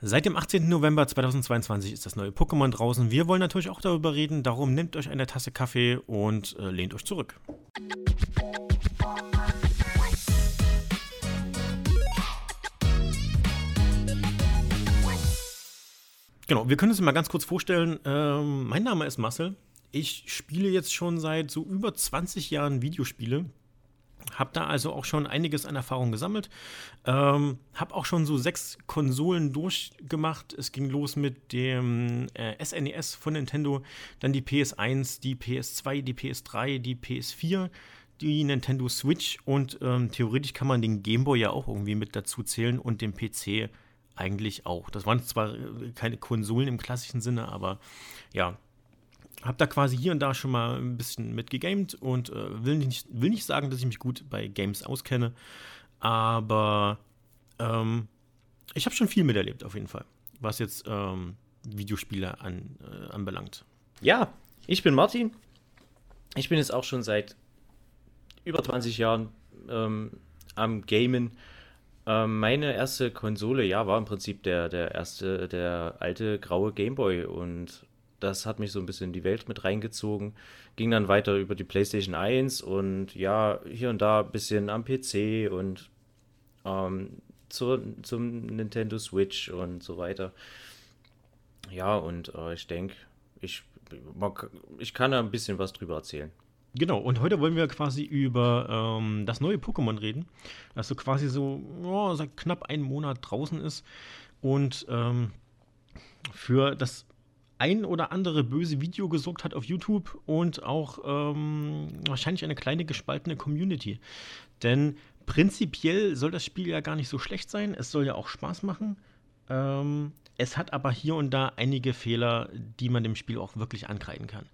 Seit dem 18. November 2022 ist das neue Pokémon draußen. Wir wollen natürlich auch darüber reden. Darum nehmt euch eine Tasse Kaffee und äh, lehnt euch zurück. Genau, wir können uns mal ganz kurz vorstellen. Ähm, mein Name ist Marcel. Ich spiele jetzt schon seit so über 20 Jahren Videospiele. Hab da also auch schon einiges an Erfahrung gesammelt. Ähm, hab auch schon so sechs Konsolen durchgemacht. Es ging los mit dem äh, SNES von Nintendo, dann die PS1, die PS2, die PS3, die PS4, die Nintendo Switch und ähm, theoretisch kann man den Game Boy ja auch irgendwie mit dazu zählen und den PC eigentlich auch. Das waren zwar äh, keine Konsolen im klassischen Sinne, aber ja, habe da quasi hier und da schon mal ein bisschen mit gegamed und äh, will, nicht, will nicht sagen, dass ich mich gut bei Games auskenne, aber ähm, ich habe schon viel miterlebt auf jeden Fall, was jetzt ähm, Videospiele an, äh, anbelangt. Ja, ich bin Martin. Ich bin jetzt auch schon seit über 20 Jahren ähm, am Gamen. Ähm, meine erste Konsole, ja, war im Prinzip der, der erste, der alte graue Gameboy und das hat mich so ein bisschen in die Welt mit reingezogen. Ging dann weiter über die PlayStation 1 und ja, hier und da ein bisschen am PC und ähm, zur, zum Nintendo Switch und so weiter. Ja, und äh, ich denke, ich, ich kann da ein bisschen was drüber erzählen. Genau, und heute wollen wir quasi über ähm, das neue Pokémon reden, das so quasi so oh, seit knapp einen Monat draußen ist und ähm, für das ein oder andere böse Video gesorgt hat auf YouTube und auch ähm, wahrscheinlich eine kleine gespaltene Community. Denn prinzipiell soll das Spiel ja gar nicht so schlecht sein. Es soll ja auch Spaß machen. Ähm, es hat aber hier und da einige Fehler, die man dem Spiel auch wirklich ankreiden kann.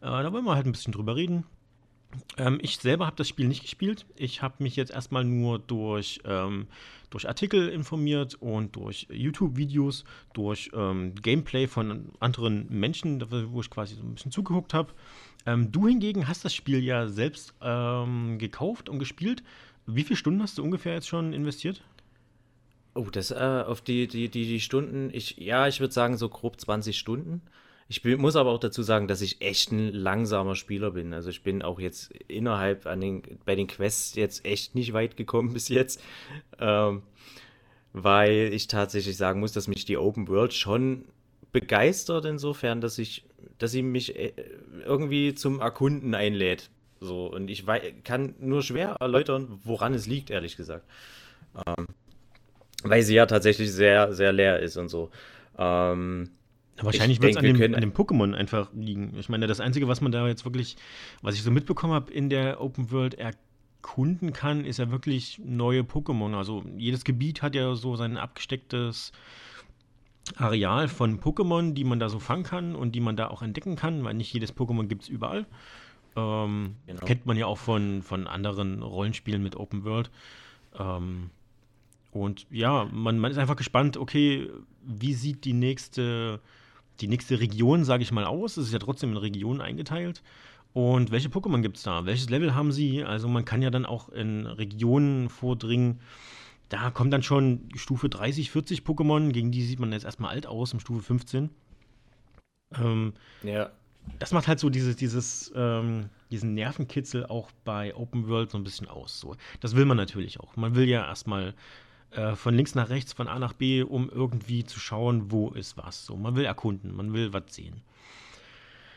Äh, da wollen wir halt ein bisschen drüber reden. Ähm, ich selber habe das Spiel nicht gespielt. Ich habe mich jetzt erstmal nur durch, ähm, durch Artikel informiert und durch YouTube-Videos, durch ähm, Gameplay von anderen Menschen, wo ich quasi so ein bisschen zugeguckt habe. Ähm, du hingegen hast das Spiel ja selbst ähm, gekauft und gespielt. Wie viele Stunden hast du ungefähr jetzt schon investiert? Oh, das äh, auf die, die, die, die Stunden, ich, ja, ich würde sagen so grob 20 Stunden. Ich bin, muss aber auch dazu sagen, dass ich echt ein langsamer Spieler bin. Also ich bin auch jetzt innerhalb an den, bei den Quests jetzt echt nicht weit gekommen bis jetzt. Ähm, weil ich tatsächlich sagen muss, dass mich die Open World schon begeistert insofern, dass ich, dass sie mich äh, irgendwie zum Erkunden einlädt. So, und ich kann nur schwer erläutern, woran es liegt, ehrlich gesagt. Ähm, weil sie ja tatsächlich sehr, sehr leer ist und so. Ähm, Wahrscheinlich wird es an, dem, dem Pokémon einfach liegen. Ich meine, das Einzige, was man da jetzt wirklich, was ich so mitbekommen habe, in der Open World erkunden kann, ist ja wirklich neue Pokémon. Also jedes Gebiet hat ja so sein abgestecktes Areal von Pokémon, die man da so fangen kann und die man da auch entdecken kann, weil nicht jedes Pokémon gibt es überall. Ähm, genau. Kennt man ja auch von, von anderen Rollenspielen mit Open World. Ähm, und ja, man, man ist einfach gespannt, okay, wie sieht die nächste die nächste Region, sage ich mal, aus. Es ist ja trotzdem in Regionen eingeteilt. Und welche Pokémon gibt es da? Welches Level haben sie? Also man kann ja dann auch in Regionen vordringen. Da kommt dann schon Stufe 30, 40 Pokémon, gegen die sieht man jetzt erstmal alt aus, im Stufe 15. Ähm, ja. Das macht halt so dieses, dieses, ähm, diesen Nervenkitzel auch bei Open World so ein bisschen aus. So. Das will man natürlich auch. Man will ja erstmal äh, von links nach rechts, von A nach B, um irgendwie zu schauen, wo ist was. So, man will erkunden, man will was sehen.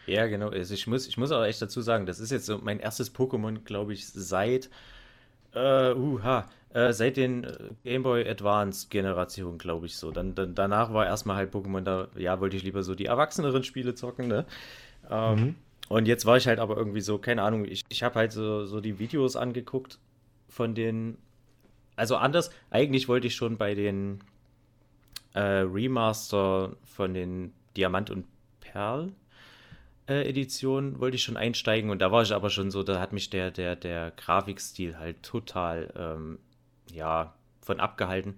Ja, genau. Also ich muss, ich muss auch echt dazu sagen, das ist jetzt so mein erstes Pokémon, glaube ich, seit äh, uh, äh, seit den äh, Game Boy Advance Generationen, glaube ich so. Dann, dann, danach war erstmal halt Pokémon da, ja, wollte ich lieber so die erwachseneren Spiele zocken, ne? Ähm, mhm. Und jetzt war ich halt aber irgendwie so, keine Ahnung, ich, ich habe halt so, so die Videos angeguckt von den also anders, eigentlich wollte ich schon bei den äh, Remaster von den Diamant und Perl äh, Editionen wollte ich schon einsteigen und da war ich aber schon so, da hat mich der, der, der Grafikstil halt total, ähm, ja, von abgehalten.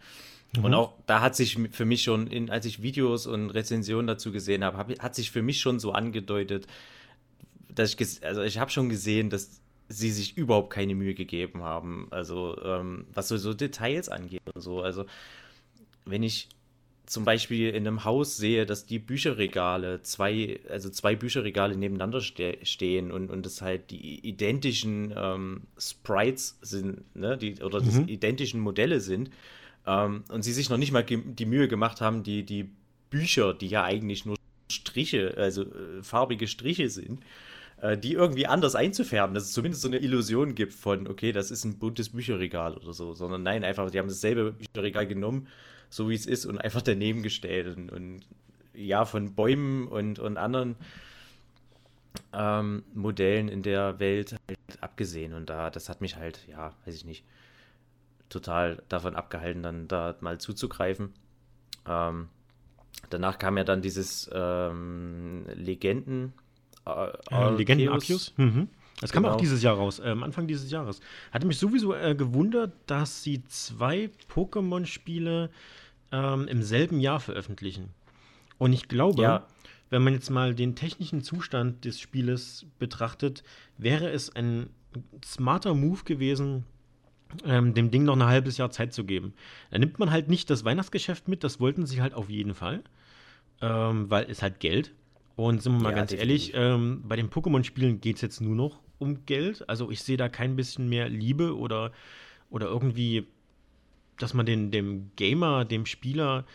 Mhm. Und auch da hat sich für mich schon, in, als ich Videos und Rezensionen dazu gesehen habe, hab, hat sich für mich schon so angedeutet, dass ich, also ich habe schon gesehen, dass sie sich überhaupt keine Mühe gegeben haben. Also, ähm, was so, so Details angeht und so. Also, wenn ich zum Beispiel in einem Haus sehe, dass die Bücherregale, zwei, also zwei Bücherregale nebeneinander ste stehen und, und es halt die identischen ähm, Sprites sind, ne, die, oder mhm. die identischen Modelle sind, ähm, und sie sich noch nicht mal die Mühe gemacht haben, die, die Bücher, die ja eigentlich nur Striche, also äh, farbige Striche sind, äh, die irgendwie anders einzufärben, dass es zumindest so eine Illusion gibt von, okay, das ist ein buntes Bücherregal oder so, sondern nein, einfach, die haben dasselbe Bücherregal genommen so wie es ist und einfach daneben gestellt und, und ja, von Bäumen und, und anderen ähm, Modellen in der Welt halt abgesehen. Und da, das hat mich halt, ja, weiß ich nicht, total davon abgehalten, dann da mal zuzugreifen. Ähm, danach kam ja dann dieses ähm, Legenden. Äh, äh, Legenden Arceus. Mhm. Das kam genau. auch dieses Jahr raus, äh, Anfang dieses Jahres. Hatte mich sowieso äh, gewundert, dass sie zwei Pokémon-Spiele ähm, im selben Jahr veröffentlichen. Und ich glaube, ja. wenn man jetzt mal den technischen Zustand des Spieles betrachtet, wäre es ein smarter Move gewesen, ähm, dem Ding noch ein halbes Jahr Zeit zu geben. Da nimmt man halt nicht das Weihnachtsgeschäft mit, das wollten sie halt auf jeden Fall, ähm, weil es halt Geld. Und sind wir mal ja, ganz definitiv. ehrlich, ähm, bei den Pokémon-Spielen geht es jetzt nur noch um Geld. Also ich sehe da kein bisschen mehr Liebe oder, oder irgendwie dass man den, dem Gamer, dem Spieler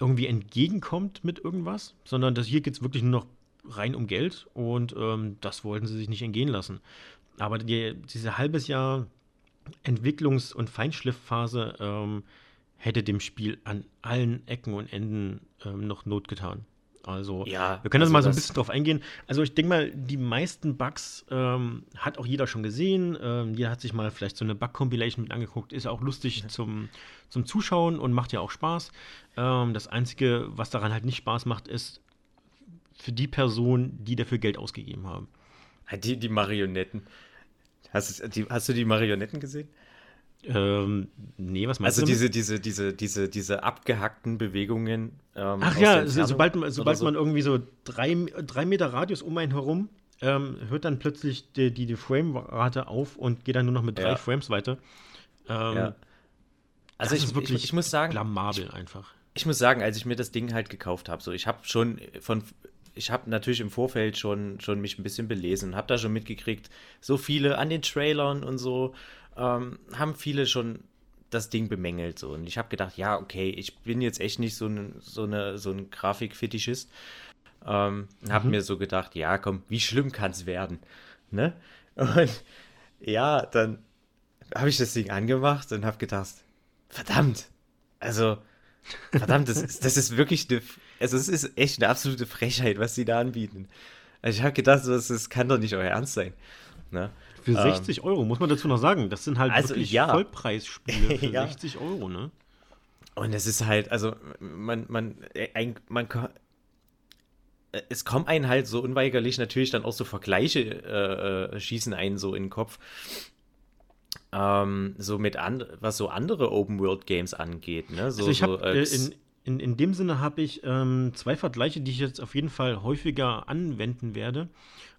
irgendwie entgegenkommt mit irgendwas, sondern dass hier geht es wirklich nur noch rein um Geld und ähm, das wollten sie sich nicht entgehen lassen. Aber die, diese halbes Jahr Entwicklungs- und Feinschliffphase ähm, hätte dem Spiel an allen Ecken und Enden ähm, noch Not getan. Also, ja, wir können also das mal so ein bisschen drauf eingehen. Also, ich denke mal, die meisten Bugs ähm, hat auch jeder schon gesehen. Ähm, jeder hat sich mal vielleicht so eine Bug-Compilation mit angeguckt. Ist auch lustig ja. zum, zum Zuschauen und macht ja auch Spaß. Ähm, das Einzige, was daran halt nicht Spaß macht, ist für die Personen, die dafür Geld ausgegeben haben. Die, die Marionetten. Hast, die, hast du die Marionetten gesehen? Ähm, nee, was meinst also du? Also diese, diese, diese, diese, diese abgehackten Bewegungen. Ähm, Ach ja, sobald, sobald so. man irgendwie so drei, drei Meter Radius um einen herum, ähm, hört dann plötzlich die, die, die Framerate auf und geht dann nur noch mit drei ja. Frames weiter. Ähm, ja. Also ich, wirklich ich, ich, muss sagen, blamabel ich, einfach. Ich muss sagen, als ich mir das Ding halt gekauft habe, so ich habe schon von ich habe natürlich im Vorfeld schon, schon mich ein bisschen belesen, habe da schon mitgekriegt, so viele an den Trailern und so ähm, haben viele schon das Ding bemängelt. So. Und ich habe gedacht, ja, okay, ich bin jetzt echt nicht so, ein, so, eine, so ein Grafikfetischist. Ähm, mhm. Habe mir so gedacht, ja, komm, wie schlimm kann es werden? Ne? Und ja, dann habe ich das Ding angemacht und habe gedacht, verdammt, also, verdammt, das, ist, das ist wirklich eine, also es ist echt eine absolute Frechheit, was sie da anbieten. Also ich habe gedacht, das, das kann doch nicht euer Ernst sein. Ne? Für 60 ähm, Euro, muss man dazu noch sagen. Das sind halt also, wirklich ja. Vollpreisspiele für ja. 60 Euro, ne? Und es ist halt, also man, man, äh, ein, man, äh, es kommen einen halt so unweigerlich natürlich dann auch so Vergleiche äh, äh, schießen einen so in den Kopf. Ähm, so mit an, was so andere Open World Games angeht, ne? So, also ich habe so, äh, in, in, in dem Sinne habe ich ähm, zwei Vergleiche, die ich jetzt auf jeden Fall häufiger anwenden werde.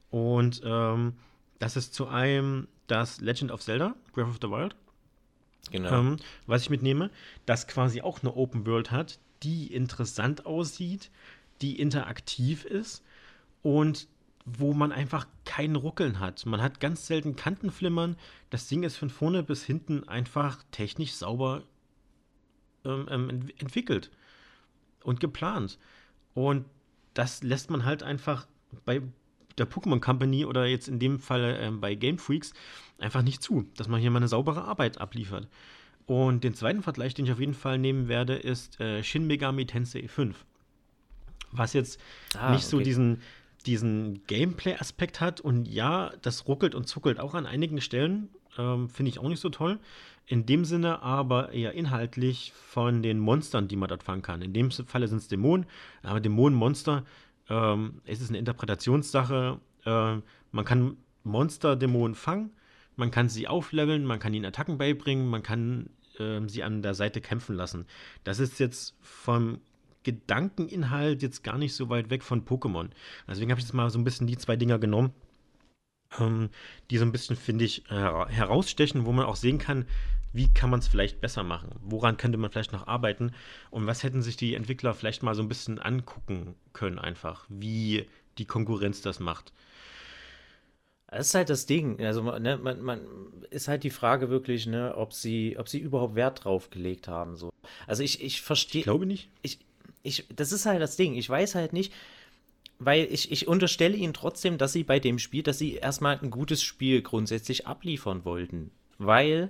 Und ähm, das ist zu einem das Legend of Zelda, Breath of the Wild. Genau. Ähm, was ich mitnehme, das quasi auch eine Open World hat, die interessant aussieht, die interaktiv ist und wo man einfach kein Ruckeln hat. Man hat ganz selten Kantenflimmern. Das Ding ist von vorne bis hinten einfach technisch sauber ähm, ähm entwickelt und geplant. Und das lässt man halt einfach bei der Pokémon Company oder jetzt in dem Fall äh, bei Game Freaks einfach nicht zu, dass man hier mal eine saubere Arbeit abliefert. Und den zweiten Vergleich, den ich auf jeden Fall nehmen werde, ist äh, Shin Megami Tensei 5. Was jetzt ah, nicht okay. so diesen, diesen Gameplay-Aspekt hat. Und ja, das ruckelt und zuckelt auch an einigen Stellen. Ähm, Finde ich auch nicht so toll. In dem Sinne aber eher inhaltlich von den Monstern, die man dort fangen kann. In dem Falle sind es Dämonen, aber Dämonenmonster ähm, es ist eine Interpretationssache. Äh, man kann Monster-Dämonen fangen, man kann sie aufleveln, man kann ihnen Attacken beibringen, man kann äh, sie an der Seite kämpfen lassen. Das ist jetzt vom Gedankeninhalt jetzt gar nicht so weit weg von Pokémon. Deswegen habe ich jetzt mal so ein bisschen die zwei Dinger genommen ähm, die so ein bisschen, finde ich, herausstechen, wo man auch sehen kann, wie kann man es vielleicht besser machen? Woran könnte man vielleicht noch arbeiten? Und was hätten sich die Entwickler vielleicht mal so ein bisschen angucken können, einfach, wie die Konkurrenz das macht? Das ist halt das Ding. Also ne, man, man ist halt die Frage wirklich, ne, ob sie, ob sie überhaupt Wert drauf gelegt haben. So. Also ich, ich verstehe. Ich glaube nicht. Ich, ich, das ist halt das Ding. Ich weiß halt nicht, weil ich, ich unterstelle ihnen trotzdem, dass sie bei dem Spiel, dass sie erstmal ein gutes Spiel grundsätzlich abliefern wollten. Weil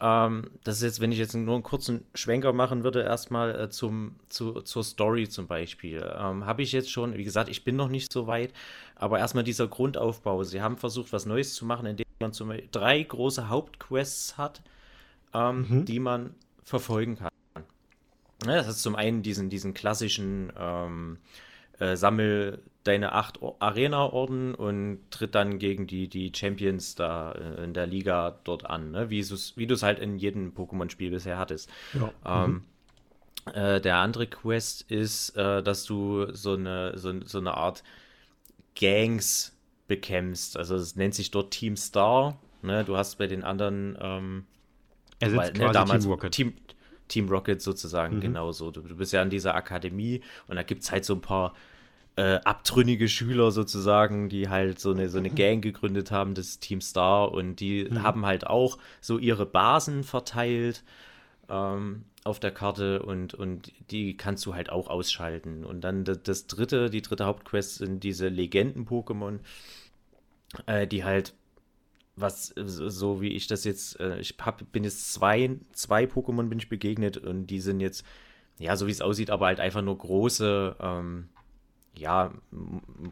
ähm, das ist jetzt, wenn ich jetzt nur einen kurzen Schwenker machen würde, erstmal äh, zum, zu, zur Story zum Beispiel. Ähm, Habe ich jetzt schon, wie gesagt, ich bin noch nicht so weit, aber erstmal dieser Grundaufbau. Sie haben versucht, was Neues zu machen, indem man zum Beispiel drei große Hauptquests hat, ähm, mhm. die man verfolgen kann. Ja, das ist zum einen diesen, diesen klassischen ähm, äh, Sammel deine acht Arena-Orden und tritt dann gegen die, die Champions da äh, in der Liga dort an, ne? wie du es halt in jedem Pokémon-Spiel bisher hattest. Ja. Ähm, mhm. äh, der andere Quest ist, äh, dass du so eine, so, so eine Art Gangs bekämpfst. Also es nennt sich dort Team Star. Ne? Du hast bei den anderen ähm, Ersetzt ne, damals Team Rocket. Team, Team Rocket sozusagen mhm. genauso. Du, du, bist ja an dieser Akademie und da gibt es halt so ein paar äh, abtrünnige Schüler sozusagen, die halt so eine, so eine Gang gegründet haben, das Team Star, und die mhm. haben halt auch so ihre Basen verteilt ähm, auf der Karte und, und die kannst du halt auch ausschalten. Und dann das, das dritte, die dritte Hauptquest sind diese Legenden-Pokémon, äh, die halt was so wie ich das jetzt, äh, ich hab, bin jetzt zwei, zwei Pokémon bin ich begegnet und die sind jetzt, ja, so wie es aussieht, aber halt einfach nur große, ähm, ja,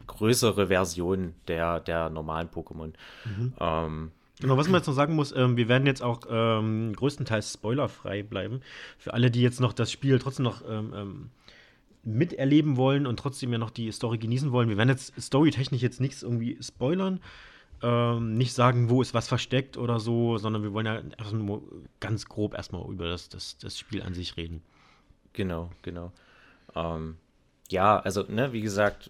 größere Version der, der normalen Pokémon. Mhm. Ähm, Genau, was man jetzt noch sagen muss, ähm, wir werden jetzt auch ähm, größtenteils spoilerfrei bleiben. Für alle, die jetzt noch das Spiel trotzdem noch ähm, ähm, miterleben wollen und trotzdem ja noch die Story genießen wollen. Wir werden jetzt storytechnisch jetzt nichts irgendwie spoilern, ähm, nicht sagen, wo ist was versteckt oder so, sondern wir wollen ja nur ganz grob erstmal über das, das, das Spiel an sich reden. Genau, genau. Ähm, ja, also, ne, wie gesagt,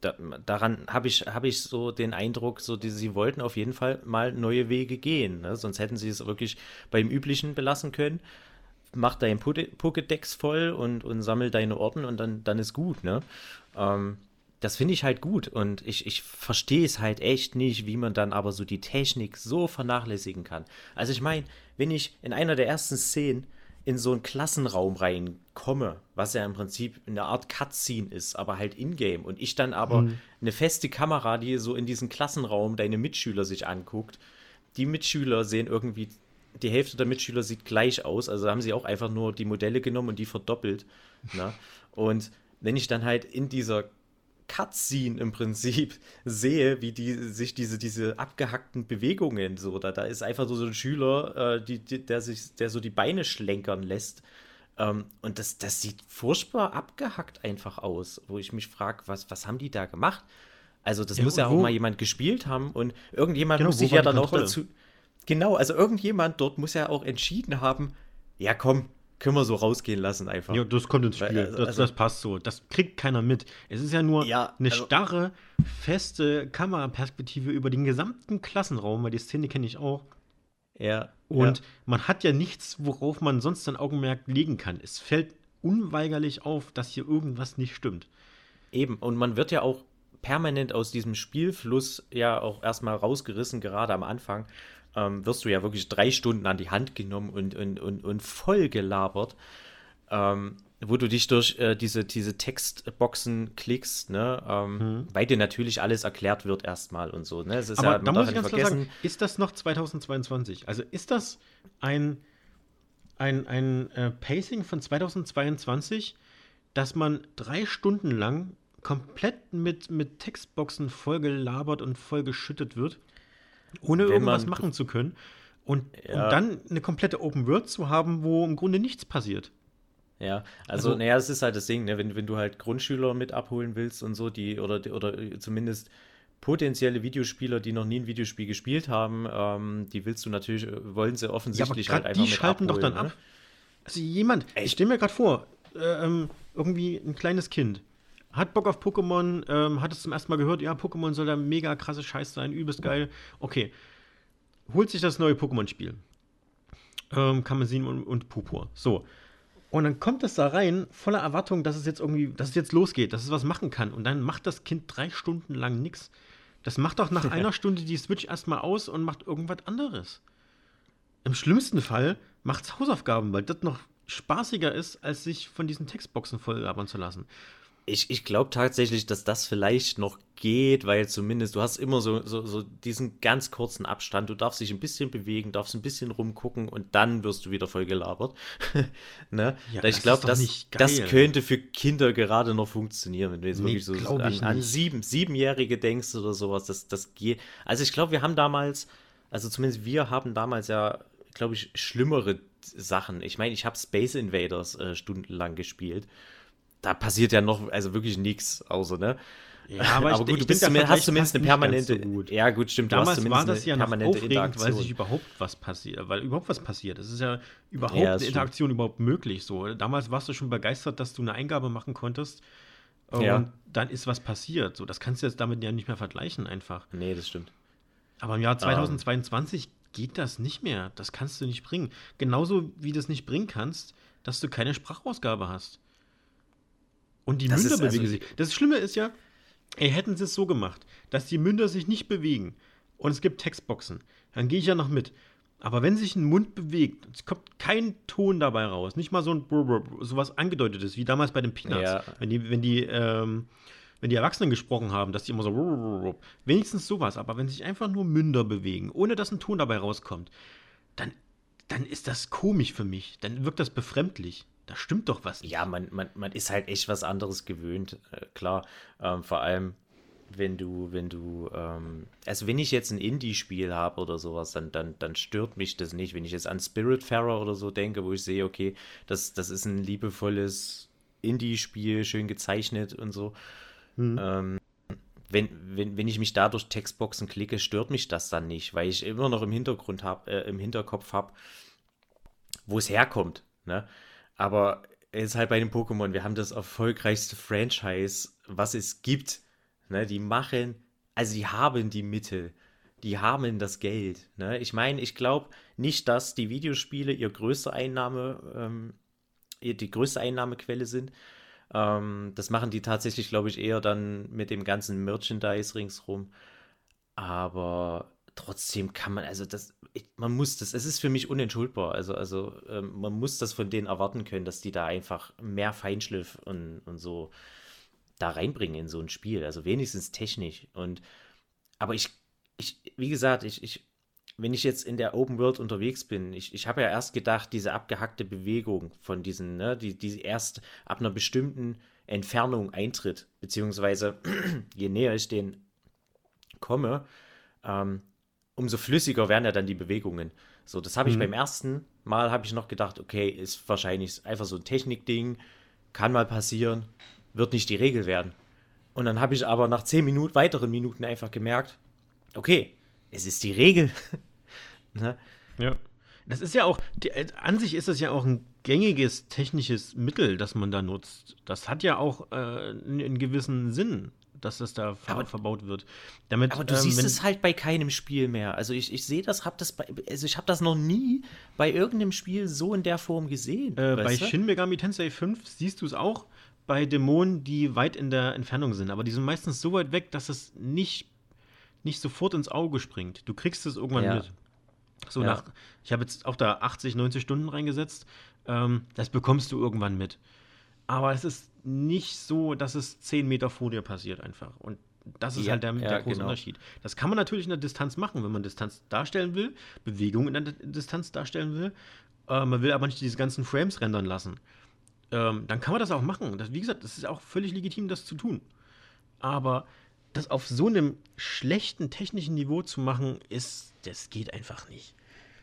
da, daran habe ich, hab ich so den Eindruck, so die, sie wollten auf jeden Fall mal neue Wege gehen. Ne? Sonst hätten sie es wirklich beim Üblichen belassen können. Mach dein Pokédex voll und, und sammel deine Orden und dann, dann ist gut, ne? Ähm, das finde ich halt gut und ich, ich verstehe es halt echt nicht, wie man dann aber so die Technik so vernachlässigen kann. Also ich meine, wenn ich in einer der ersten Szenen in so einen Klassenraum reinkomme, was ja im Prinzip eine Art Cutscene ist, aber halt in-game. Und ich dann aber mhm. eine feste Kamera, die so in diesen Klassenraum deine Mitschüler sich anguckt. Die Mitschüler sehen irgendwie, die Hälfte der Mitschüler sieht gleich aus. Also haben sie auch einfach nur die Modelle genommen und die verdoppelt. Ne? Und wenn ich dann halt in dieser Cutscene im Prinzip sehe, wie die sich diese, diese abgehackten Bewegungen so, da, da ist einfach so, so ein Schüler, äh, die, die, der sich, der so die Beine schlenkern lässt. Ähm, und das, das sieht furchtbar abgehackt einfach aus, wo ich mich frage, was, was haben die da gemacht? Also, das ja, muss ja auch mal jemand gespielt haben und irgendjemand genau, muss sich ja dann auch dazu. Genau, also irgendjemand dort muss ja auch entschieden haben, ja komm, können wir so rausgehen lassen einfach. Ja, das kommt ins Spiel. Weil, also, das, das, passt so. Das kriegt keiner mit. Es ist ja nur ja, eine also, starre, feste Kameraperspektive über den gesamten Klassenraum, weil die Szene kenne ich auch. Ja. Und ja. man hat ja nichts, worauf man sonst ein Augenmerk legen kann. Es fällt unweigerlich auf, dass hier irgendwas nicht stimmt. Eben. Und man wird ja auch permanent aus diesem Spielfluss ja auch erstmal rausgerissen, gerade am Anfang ähm, wirst du ja wirklich drei Stunden an die Hand genommen und, und, und, und voll gelabert, ähm, wo du dich durch äh, diese, diese Textboxen klickst, ne, ähm, mhm. weil dir natürlich alles erklärt wird erstmal und so. Ne? Es ist Aber ja, da muss ich ganz klar sagen, ist das noch 2022? Also ist das ein, ein, ein äh, Pacing von 2022, dass man drei Stunden lang komplett mit, mit Textboxen vollgelabert und vollgeschüttet wird? Ohne Wenn irgendwas machen zu können. Und, ja. und dann eine komplette Open World zu haben, wo im Grunde nichts passiert. Ja, also, also naja, es ist halt das Ding, ne? wenn, wenn du halt Grundschüler mit abholen willst und so, die, oder, oder zumindest potenzielle Videospieler, die noch nie ein Videospiel gespielt haben, ähm, die willst du natürlich, wollen sie offensichtlich ja, halt einfach die mit schalten abholen, doch dann ne? ab. Also jemand, Ey. ich stelle mir gerade vor, äh, ähm, irgendwie ein kleines Kind hat Bock auf Pokémon, ähm, hat es zum ersten Mal gehört, ja, Pokémon soll da mega krasse Scheiß sein, übelst geil. Okay. Holt sich das neue Pokémon-Spiel. Ähm, Kamezin und, und Purpur. So. Und dann kommt es da rein, voller Erwartung, dass es jetzt irgendwie, dass es jetzt losgeht, dass es was machen kann. Und dann macht das Kind drei Stunden lang nichts. Das macht doch nach einer Stunde die Switch erstmal aus und macht irgendwas anderes. Im schlimmsten Fall macht es Hausaufgaben, weil das noch spaßiger ist, als sich von diesen Textboxen voll labern zu lassen. Ich, ich glaube tatsächlich, dass das vielleicht noch geht, weil zumindest du hast immer so, so, so diesen ganz kurzen Abstand. Du darfst dich ein bisschen bewegen, darfst ein bisschen rumgucken und dann wirst du wieder voll gelabert. ne? Ja, ich glaube, das, das könnte für Kinder gerade noch funktionieren, wenn du jetzt nee, wirklich so an, an, sieben, Siebenjährige denkst oder sowas. Das, das geht. Also ich glaube, wir haben damals, also zumindest wir haben damals ja, glaube ich, schlimmere Sachen. Ich meine, ich habe Space Invaders äh, stundenlang gespielt da passiert ja noch, also wirklich nichts, außer, ne? Ja, aber, aber gut, du bist zumindest, hast zumindest eine permanente. So gut. Ja, gut, stimmt. Damals war das ja permanente Interaktion. weil sich überhaupt was passiert, weil überhaupt was passiert. Es ist ja überhaupt ja, eine Interaktion stimmt. überhaupt möglich. So, damals warst du schon begeistert, dass du eine Eingabe machen konntest. Und ja. dann ist was passiert. So, das kannst du jetzt damit ja nicht mehr vergleichen, einfach. Nee, das stimmt. Aber im Jahr 2022 um. geht das nicht mehr. Das kannst du nicht bringen. Genauso wie du es nicht bringen kannst, dass du keine Sprachausgabe hast. Und die das Münder bewegen also sich. Das Schlimme ist ja, ey, hätten sie es so gemacht, dass die Münder sich nicht bewegen und es gibt Textboxen, dann gehe ich ja noch mit. Aber wenn sich ein Mund bewegt, es kommt kein Ton dabei raus, nicht mal so ein Brr, sowas angedeutetes, wie damals bei den Peanuts, ja. wenn die, wenn die, ähm, wenn die Erwachsenen gesprochen haben, dass die immer so wenigstens sowas, aber wenn sich einfach nur Münder bewegen, ohne dass ein Ton dabei rauskommt, dann, dann ist das komisch für mich, dann wirkt das befremdlich da stimmt doch was nicht. Ja, man, man, man ist halt echt was anderes gewöhnt, äh, klar. Ähm, vor allem, wenn du, wenn du, ähm, also wenn ich jetzt ein Indie-Spiel habe oder sowas, dann, dann, dann stört mich das nicht. Wenn ich jetzt an Spiritfarer oder so denke, wo ich sehe, okay, das, das ist ein liebevolles Indie-Spiel, schön gezeichnet und so. Hm. Ähm, wenn, wenn, wenn ich mich da durch Textboxen klicke, stört mich das dann nicht, weil ich immer noch im Hintergrund habe, äh, im Hinterkopf habe, wo es herkommt. Ne? Aber es ist halt bei den Pokémon, wir haben das erfolgreichste Franchise, was es gibt. Ne, die machen, also die haben die Mittel, die haben das Geld. Ne? Ich meine, ich glaube nicht, dass die Videospiele ihr größte Einnahme, ähm, die größte Einnahmequelle sind. Ähm, das machen die tatsächlich, glaube ich, eher dann mit dem ganzen Merchandise ringsrum. Aber trotzdem kann man, also das, ich, man muss das, es ist für mich unentschuldbar. Also, also ähm, man muss das von denen erwarten können, dass die da einfach mehr Feinschliff und, und so da reinbringen in so ein Spiel. Also wenigstens technisch. Und aber ich, ich, wie gesagt, ich, ich, wenn ich jetzt in der Open World unterwegs bin, ich, ich habe ja erst gedacht, diese abgehackte Bewegung von diesen, ne, die, die erst ab einer bestimmten Entfernung eintritt, beziehungsweise je näher ich den komme, ähm, umso flüssiger werden ja dann die Bewegungen. So, das habe ich mhm. beim ersten Mal habe ich noch gedacht, okay, ist wahrscheinlich einfach so ein Technikding, kann mal passieren, wird nicht die Regel werden. Und dann habe ich aber nach zehn Minuten, weiteren Minuten einfach gemerkt, okay, es ist die Regel. ne? Ja. Das ist ja auch, die, an sich ist das ja auch ein gängiges technisches Mittel, das man da nutzt. Das hat ja auch äh, einen gewissen Sinn dass das da aber, verbaut wird. Damit, aber du ähm, siehst es halt bei keinem Spiel mehr. Also ich, ich sehe das, hab das bei, also ich habe das noch nie bei irgendeinem Spiel so in der Form gesehen. Äh, bei du? Shin Megami Tensei 5 siehst du es auch bei Dämonen, die weit in der Entfernung sind. Aber die sind meistens so weit weg, dass es nicht, nicht sofort ins Auge springt. Du kriegst es irgendwann ja. mit. So ja. nach, ich habe jetzt auch da 80, 90 Stunden reingesetzt. Ähm, das bekommst du irgendwann mit. Aber es ist nicht so, dass es 10 Meter vor dir passiert einfach. Und das ist ja, halt der, der große genau. Unterschied. Das kann man natürlich in der Distanz machen, wenn man Distanz darstellen will, Bewegung in der Distanz darstellen will. Äh, man will aber nicht diese ganzen Frames rendern lassen. Ähm, dann kann man das auch machen. Das, wie gesagt, das ist auch völlig legitim, das zu tun. Aber das auf so einem schlechten technischen Niveau zu machen, ist, das geht einfach nicht.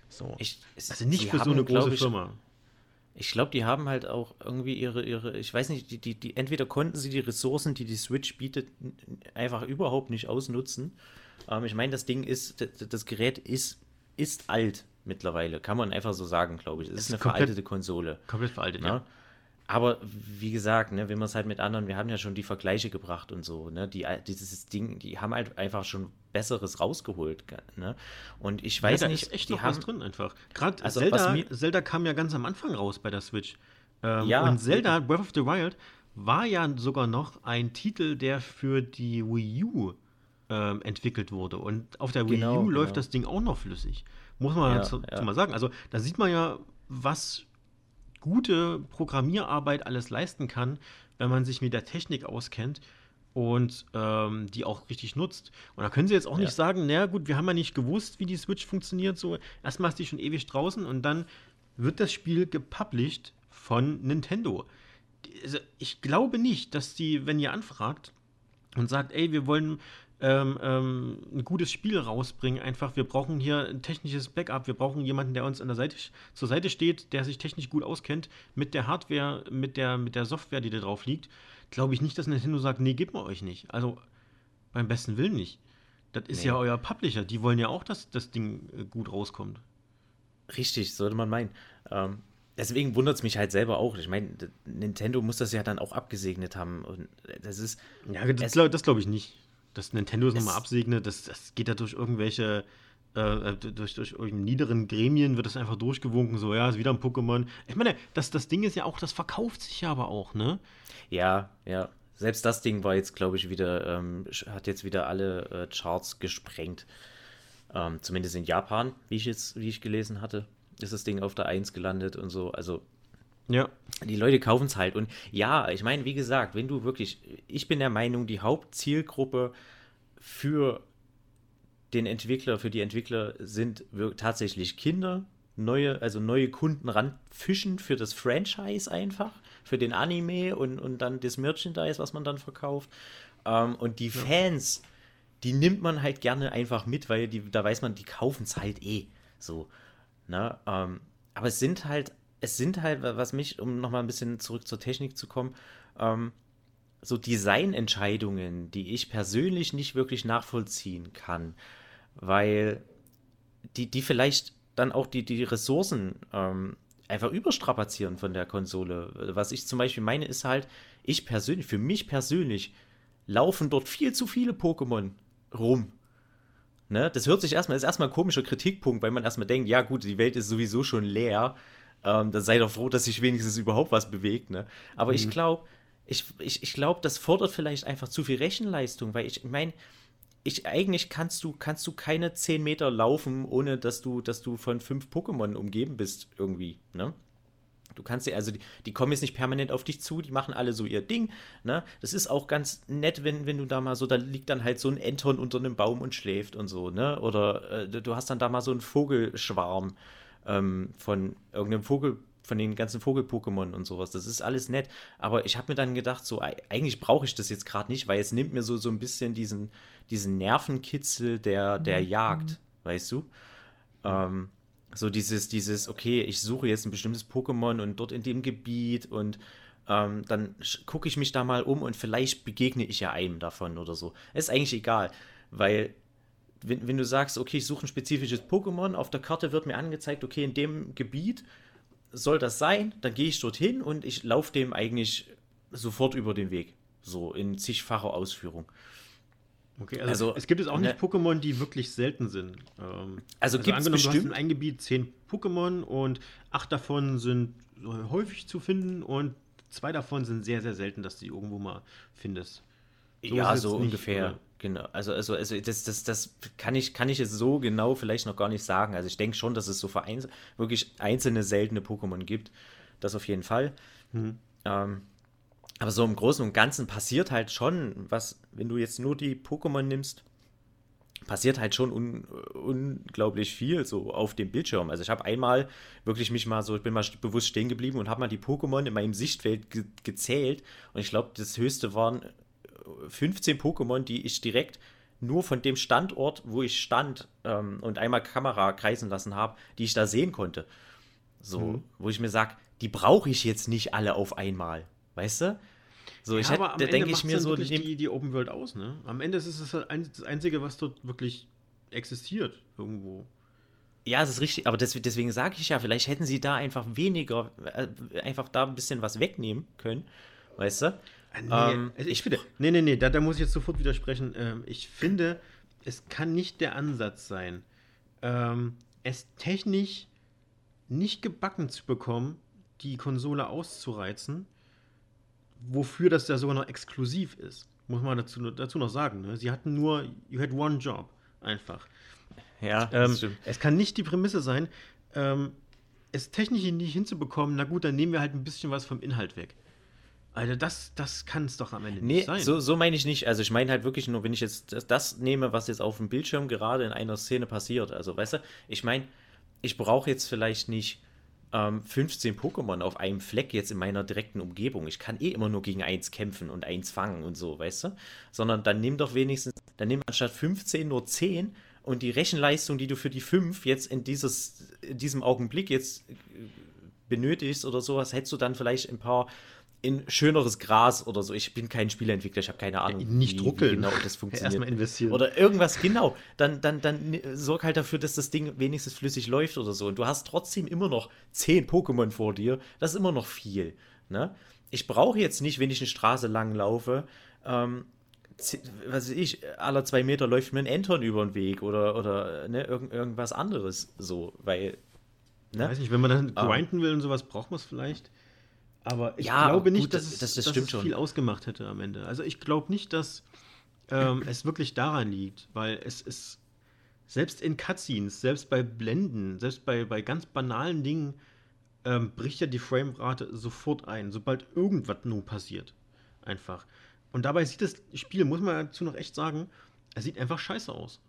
So. Ich, also nicht für so eine große ich, Firma ich glaube, die haben halt auch irgendwie ihre, ihre, ich weiß nicht, die, die, die, entweder konnten sie die Ressourcen, die die Switch bietet, einfach überhaupt nicht ausnutzen. Ähm, ich meine, das Ding ist, das Gerät ist, ist alt mittlerweile, kann man einfach so sagen, glaube ich. Es ist, ist eine komplett, veraltete Konsole. Komplett veraltet, ja. Ne? ja. Aber wie gesagt, ne, wenn man es halt mit anderen, wir haben ja schon die Vergleiche gebracht und so, ne, die, dieses Ding, die haben halt einfach schon Besseres rausgeholt, ne? Und ich weiß ja, da nicht, ist echt noch haben, was drin einfach. Gerade also, Zelda, Zelda kam ja ganz am Anfang raus bei der Switch. Ähm, ja, und Zelda Breath of the Wild war ja sogar noch ein Titel, der für die Wii U ähm, entwickelt wurde. Und auf der Wii genau, U genau. läuft das Ding auch noch flüssig. Muss man ja, dazu, ja. mal sagen. Also da sieht man ja, was gute Programmierarbeit alles leisten kann, wenn man sich mit der Technik auskennt und ähm, die auch richtig nutzt. Und da können sie jetzt auch ja. nicht sagen, naja gut, wir haben ja nicht gewusst, wie die Switch funktioniert. So, erstmal ist die schon ewig draußen und dann wird das Spiel gepublished von Nintendo. Also ich glaube nicht, dass die, wenn ihr anfragt und sagt, ey, wir wollen ähm, ähm, ein gutes Spiel rausbringen. Einfach, wir brauchen hier ein technisches Backup, wir brauchen jemanden, der uns an der Seite, zur Seite steht, der sich technisch gut auskennt mit der Hardware, mit der, mit der Software, die da drauf liegt. Glaube ich nicht, dass Nintendo sagt, nee, gebt wir euch nicht. Also beim besten Willen nicht. Das ist nee. ja euer Publisher. Die wollen ja auch, dass das Ding äh, gut rauskommt. Richtig, sollte man meinen. Ähm, deswegen wundert es mich halt selber auch. Ich meine, Nintendo muss das ja dann auch abgesegnet haben. Und das ist. Ja, das, das glaube ich nicht dass Nintendo es nochmal absegnet, das, das geht ja durch irgendwelche, äh, äh durch, durch irgendwelche niederen Gremien wird das einfach durchgewunken, so, ja, ist wieder ein Pokémon. Ich meine, das, das Ding ist ja auch, das verkauft sich ja aber auch, ne? Ja, ja. Selbst das Ding war jetzt, glaube ich, wieder, ähm, hat jetzt wieder alle äh, Charts gesprengt. Ähm, zumindest in Japan, wie ich jetzt, wie ich gelesen hatte, ist das Ding auf der 1 gelandet und so. Also ja. Die Leute kaufen es halt. Und ja, ich meine, wie gesagt, wenn du wirklich, ich bin der Meinung, die Hauptzielgruppe für den Entwickler, für die Entwickler sind tatsächlich Kinder, neue, also neue Kunden ranfischen für das Franchise einfach, für den Anime und, und dann das Merchandise, was man dann verkauft. Ähm, und die Fans, die nimmt man halt gerne einfach mit, weil die, da weiß man, die kaufen es halt eh. So. Ne? Ähm, aber es sind halt es sind halt, was mich, um nochmal ein bisschen zurück zur Technik zu kommen, ähm, so Designentscheidungen, die ich persönlich nicht wirklich nachvollziehen kann, weil die, die vielleicht dann auch die, die Ressourcen ähm, einfach überstrapazieren von der Konsole. Was ich zum Beispiel meine, ist halt, ich persönlich, für mich persönlich, laufen dort viel zu viele Pokémon rum. Ne? Das hört sich erstmal, ist erstmal ein komischer Kritikpunkt, weil man erstmal denkt, ja gut, die Welt ist sowieso schon leer. Ähm, dann sei doch froh, dass sich wenigstens überhaupt was bewegt. Ne? Aber mhm. ich glaube, ich, ich, ich glaube, das fordert vielleicht einfach zu viel Rechenleistung, weil ich meine, ich eigentlich kannst du, kannst du keine 10 Meter laufen, ohne dass du, dass du von fünf Pokémon umgeben bist, irgendwie, ne? Du kannst ja, also die, die, kommen jetzt nicht permanent auf dich zu, die machen alle so ihr Ding, ne? Das ist auch ganz nett, wenn, wenn du da mal so, da liegt dann halt so ein Enton unter einem Baum und schläft und so, ne? Oder äh, du hast dann da mal so einen Vogelschwarm ähm, von irgendeinem Vogel, von den ganzen Vogel-Pokémon und sowas. Das ist alles nett. Aber ich habe mir dann gedacht, so, eigentlich brauche ich das jetzt gerade nicht, weil es nimmt mir so, so ein bisschen diesen, diesen Nervenkitzel der, der mhm. Jagd, weißt du? Ähm, so dieses, dieses, okay, ich suche jetzt ein bestimmtes Pokémon und dort in dem Gebiet und ähm, dann gucke ich mich da mal um und vielleicht begegne ich ja einem davon oder so. Ist eigentlich egal, weil wenn, wenn du sagst, okay, ich suche ein spezifisches Pokémon, auf der Karte wird mir angezeigt, okay, in dem Gebiet soll das sein, dann gehe ich dorthin und ich laufe dem eigentlich sofort über den Weg. So in zigfacher Ausführung. Okay, also, also, es gibt jetzt auch nicht ne, Pokémon, die wirklich selten sind. Ähm, also, also gibt es bestimmt. Du hast in einem Gebiet zehn Pokémon und acht davon sind häufig zu finden und zwei davon sind sehr, sehr selten, dass du die irgendwo mal findest. So ja, so ungefähr. Oder? Genau, also, also, also das, das, das kann ich, kann ich jetzt so genau vielleicht noch gar nicht sagen. Also ich denke schon, dass es so vereins wirklich einzelne seltene Pokémon gibt. Das auf jeden Fall. Mhm. Ähm, aber so im Großen und Ganzen passiert halt schon, was, wenn du jetzt nur die Pokémon nimmst, passiert halt schon un, unglaublich viel so auf dem Bildschirm. Also ich habe einmal wirklich mich mal so, ich bin mal bewusst stehen geblieben und habe mal die Pokémon in meinem Sichtfeld ge gezählt und ich glaube, das höchste waren 15 Pokémon, die ich direkt nur von dem Standort, wo ich stand ähm, und einmal Kamera kreisen lassen habe, die ich da sehen konnte. So, mhm. wo ich mir sage, die brauche ich jetzt nicht alle auf einmal. Weißt du? So, ja, ich hätte, da denke ich mir so. Die, die Open World aus, ne? Am Ende ist es halt das Einzige, was dort wirklich existiert, irgendwo. Ja, das ist richtig, aber das, deswegen sage ich ja, vielleicht hätten sie da einfach weniger, äh, einfach da ein bisschen was wegnehmen können, weißt du? Äh, nee, ähm, also ich finde, nee, nee, nee, da, da muss ich jetzt sofort widersprechen. Ähm, ich finde, es kann nicht der Ansatz sein, ähm, es technisch nicht gebacken zu bekommen, die Konsole auszureizen, wofür das ja sogar noch exklusiv ist. Muss man dazu, dazu noch sagen. Ne? Sie hatten nur, you had one job, einfach. Ja, ähm, es kann nicht die Prämisse sein, ähm, es technisch nicht hinzubekommen, na gut, dann nehmen wir halt ein bisschen was vom Inhalt weg. Alter, das, das kann es doch am Ende nee, nicht sein. So, so meine ich nicht. Also ich meine halt wirklich nur, wenn ich jetzt das, das, nehme, was jetzt auf dem Bildschirm gerade in einer Szene passiert. Also, weißt du, ich meine, ich brauche jetzt vielleicht nicht ähm, 15 Pokémon auf einem Fleck jetzt in meiner direkten Umgebung. Ich kann eh immer nur gegen eins kämpfen und eins fangen und so, weißt du? Sondern dann nimm doch wenigstens, dann nimm anstatt 15 nur 10 und die Rechenleistung, die du für die 5 jetzt in, dieses, in diesem Augenblick jetzt äh, benötigst oder sowas, hättest du dann vielleicht ein paar in schöneres Gras oder so. Ich bin kein Spieleentwickler, ich habe keine Ahnung, nicht wie, druckeln. wie genau das funktioniert. Erstmal investieren. Oder irgendwas, genau. Dann, dann, dann sorg halt dafür, dass das Ding wenigstens flüssig läuft oder so. Und du hast trotzdem immer noch zehn Pokémon vor dir. Das ist immer noch viel. Ne? Ich brauche jetzt nicht, wenn ich eine Straße lang laufe, ähm, was weiß ich, aller zwei Meter läuft mir ein Enton über den Weg oder, oder ne, irgend, irgendwas anderes so, weil. Ne? Ich weiß nicht, wenn man dann ähm. grinden will und sowas, braucht man es vielleicht. Aber ich ja, glaube nicht, gut, dass, es, das, das dass es viel ausgemacht hätte am Ende. Also ich glaube nicht, dass ähm, es wirklich daran liegt, weil es ist selbst in Cutscenes, selbst bei Blenden, selbst bei, bei ganz banalen Dingen ähm, bricht ja die Framerate sofort ein, sobald irgendwas nur passiert. Einfach. Und dabei sieht das Spiel, muss man dazu noch echt sagen, es sieht einfach scheiße aus.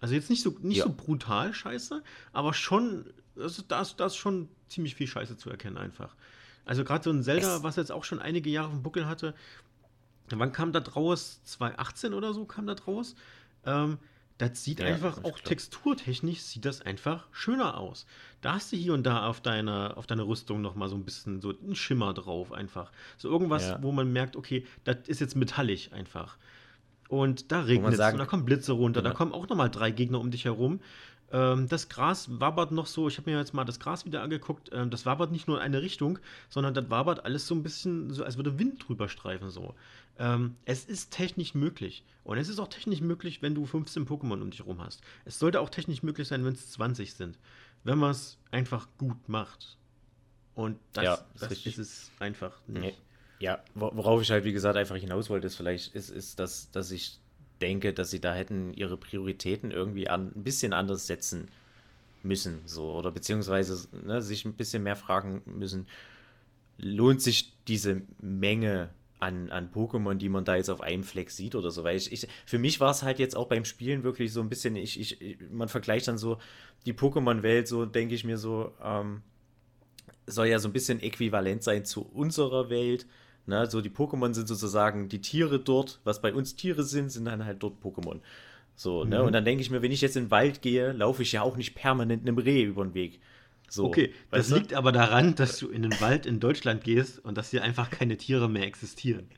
Also jetzt nicht so, nicht ja. so brutal scheiße, aber schon, also da, ist, da ist schon ziemlich viel Scheiße zu erkennen einfach. Also gerade so ein Zelda, es was jetzt auch schon einige Jahre auf dem Buckel hatte, wann kam da draus? 2018 oder so kam da draus? Ähm, das sieht ja, einfach auch klar. texturtechnisch sieht das einfach schöner aus. Da hast du hier und da auf deiner auf deiner Rüstung noch mal so ein bisschen so ein Schimmer drauf einfach. So irgendwas, ja. wo man merkt, okay, das ist jetzt metallisch einfach. Und da regnet es und da kommen Blitze runter, da kommen auch noch mal drei Gegner um dich herum. Ähm, das Gras wabert noch so, ich habe mir jetzt mal das Gras wieder angeguckt, ähm, das wabert nicht nur in eine Richtung, sondern das wabert alles so ein bisschen, so als würde Wind drüber streifen so. Ähm, es ist technisch möglich. Und es ist auch technisch möglich, wenn du 15 Pokémon um dich herum hast. Es sollte auch technisch möglich sein, wenn es 20 sind. Wenn man es einfach gut macht. Und das, ja, das ist es einfach nicht. Ja, worauf ich halt, wie gesagt, einfach hinaus wollte, ist vielleicht, ist, ist dass, dass ich denke, dass sie da hätten ihre Prioritäten irgendwie an, ein bisschen anders setzen müssen. So, oder beziehungsweise ne, sich ein bisschen mehr fragen müssen, lohnt sich diese Menge an, an Pokémon, die man da jetzt auf einem Fleck sieht oder so. Weil ich, ich für mich war es halt jetzt auch beim Spielen wirklich so ein bisschen, ich, ich, man vergleicht dann so die Pokémon-Welt, so denke ich mir so, ähm, soll ja so ein bisschen äquivalent sein zu unserer Welt. Ne? So die Pokémon sind sozusagen die Tiere dort, was bei uns Tiere sind, sind dann halt dort Pokémon. So, ne? mhm. Und dann denke ich mir, wenn ich jetzt in den Wald gehe, laufe ich ja auch nicht permanent einem Reh über den Weg. So, okay, das du? liegt aber daran, dass du in den Wald in Deutschland gehst und dass hier einfach keine Tiere mehr existieren.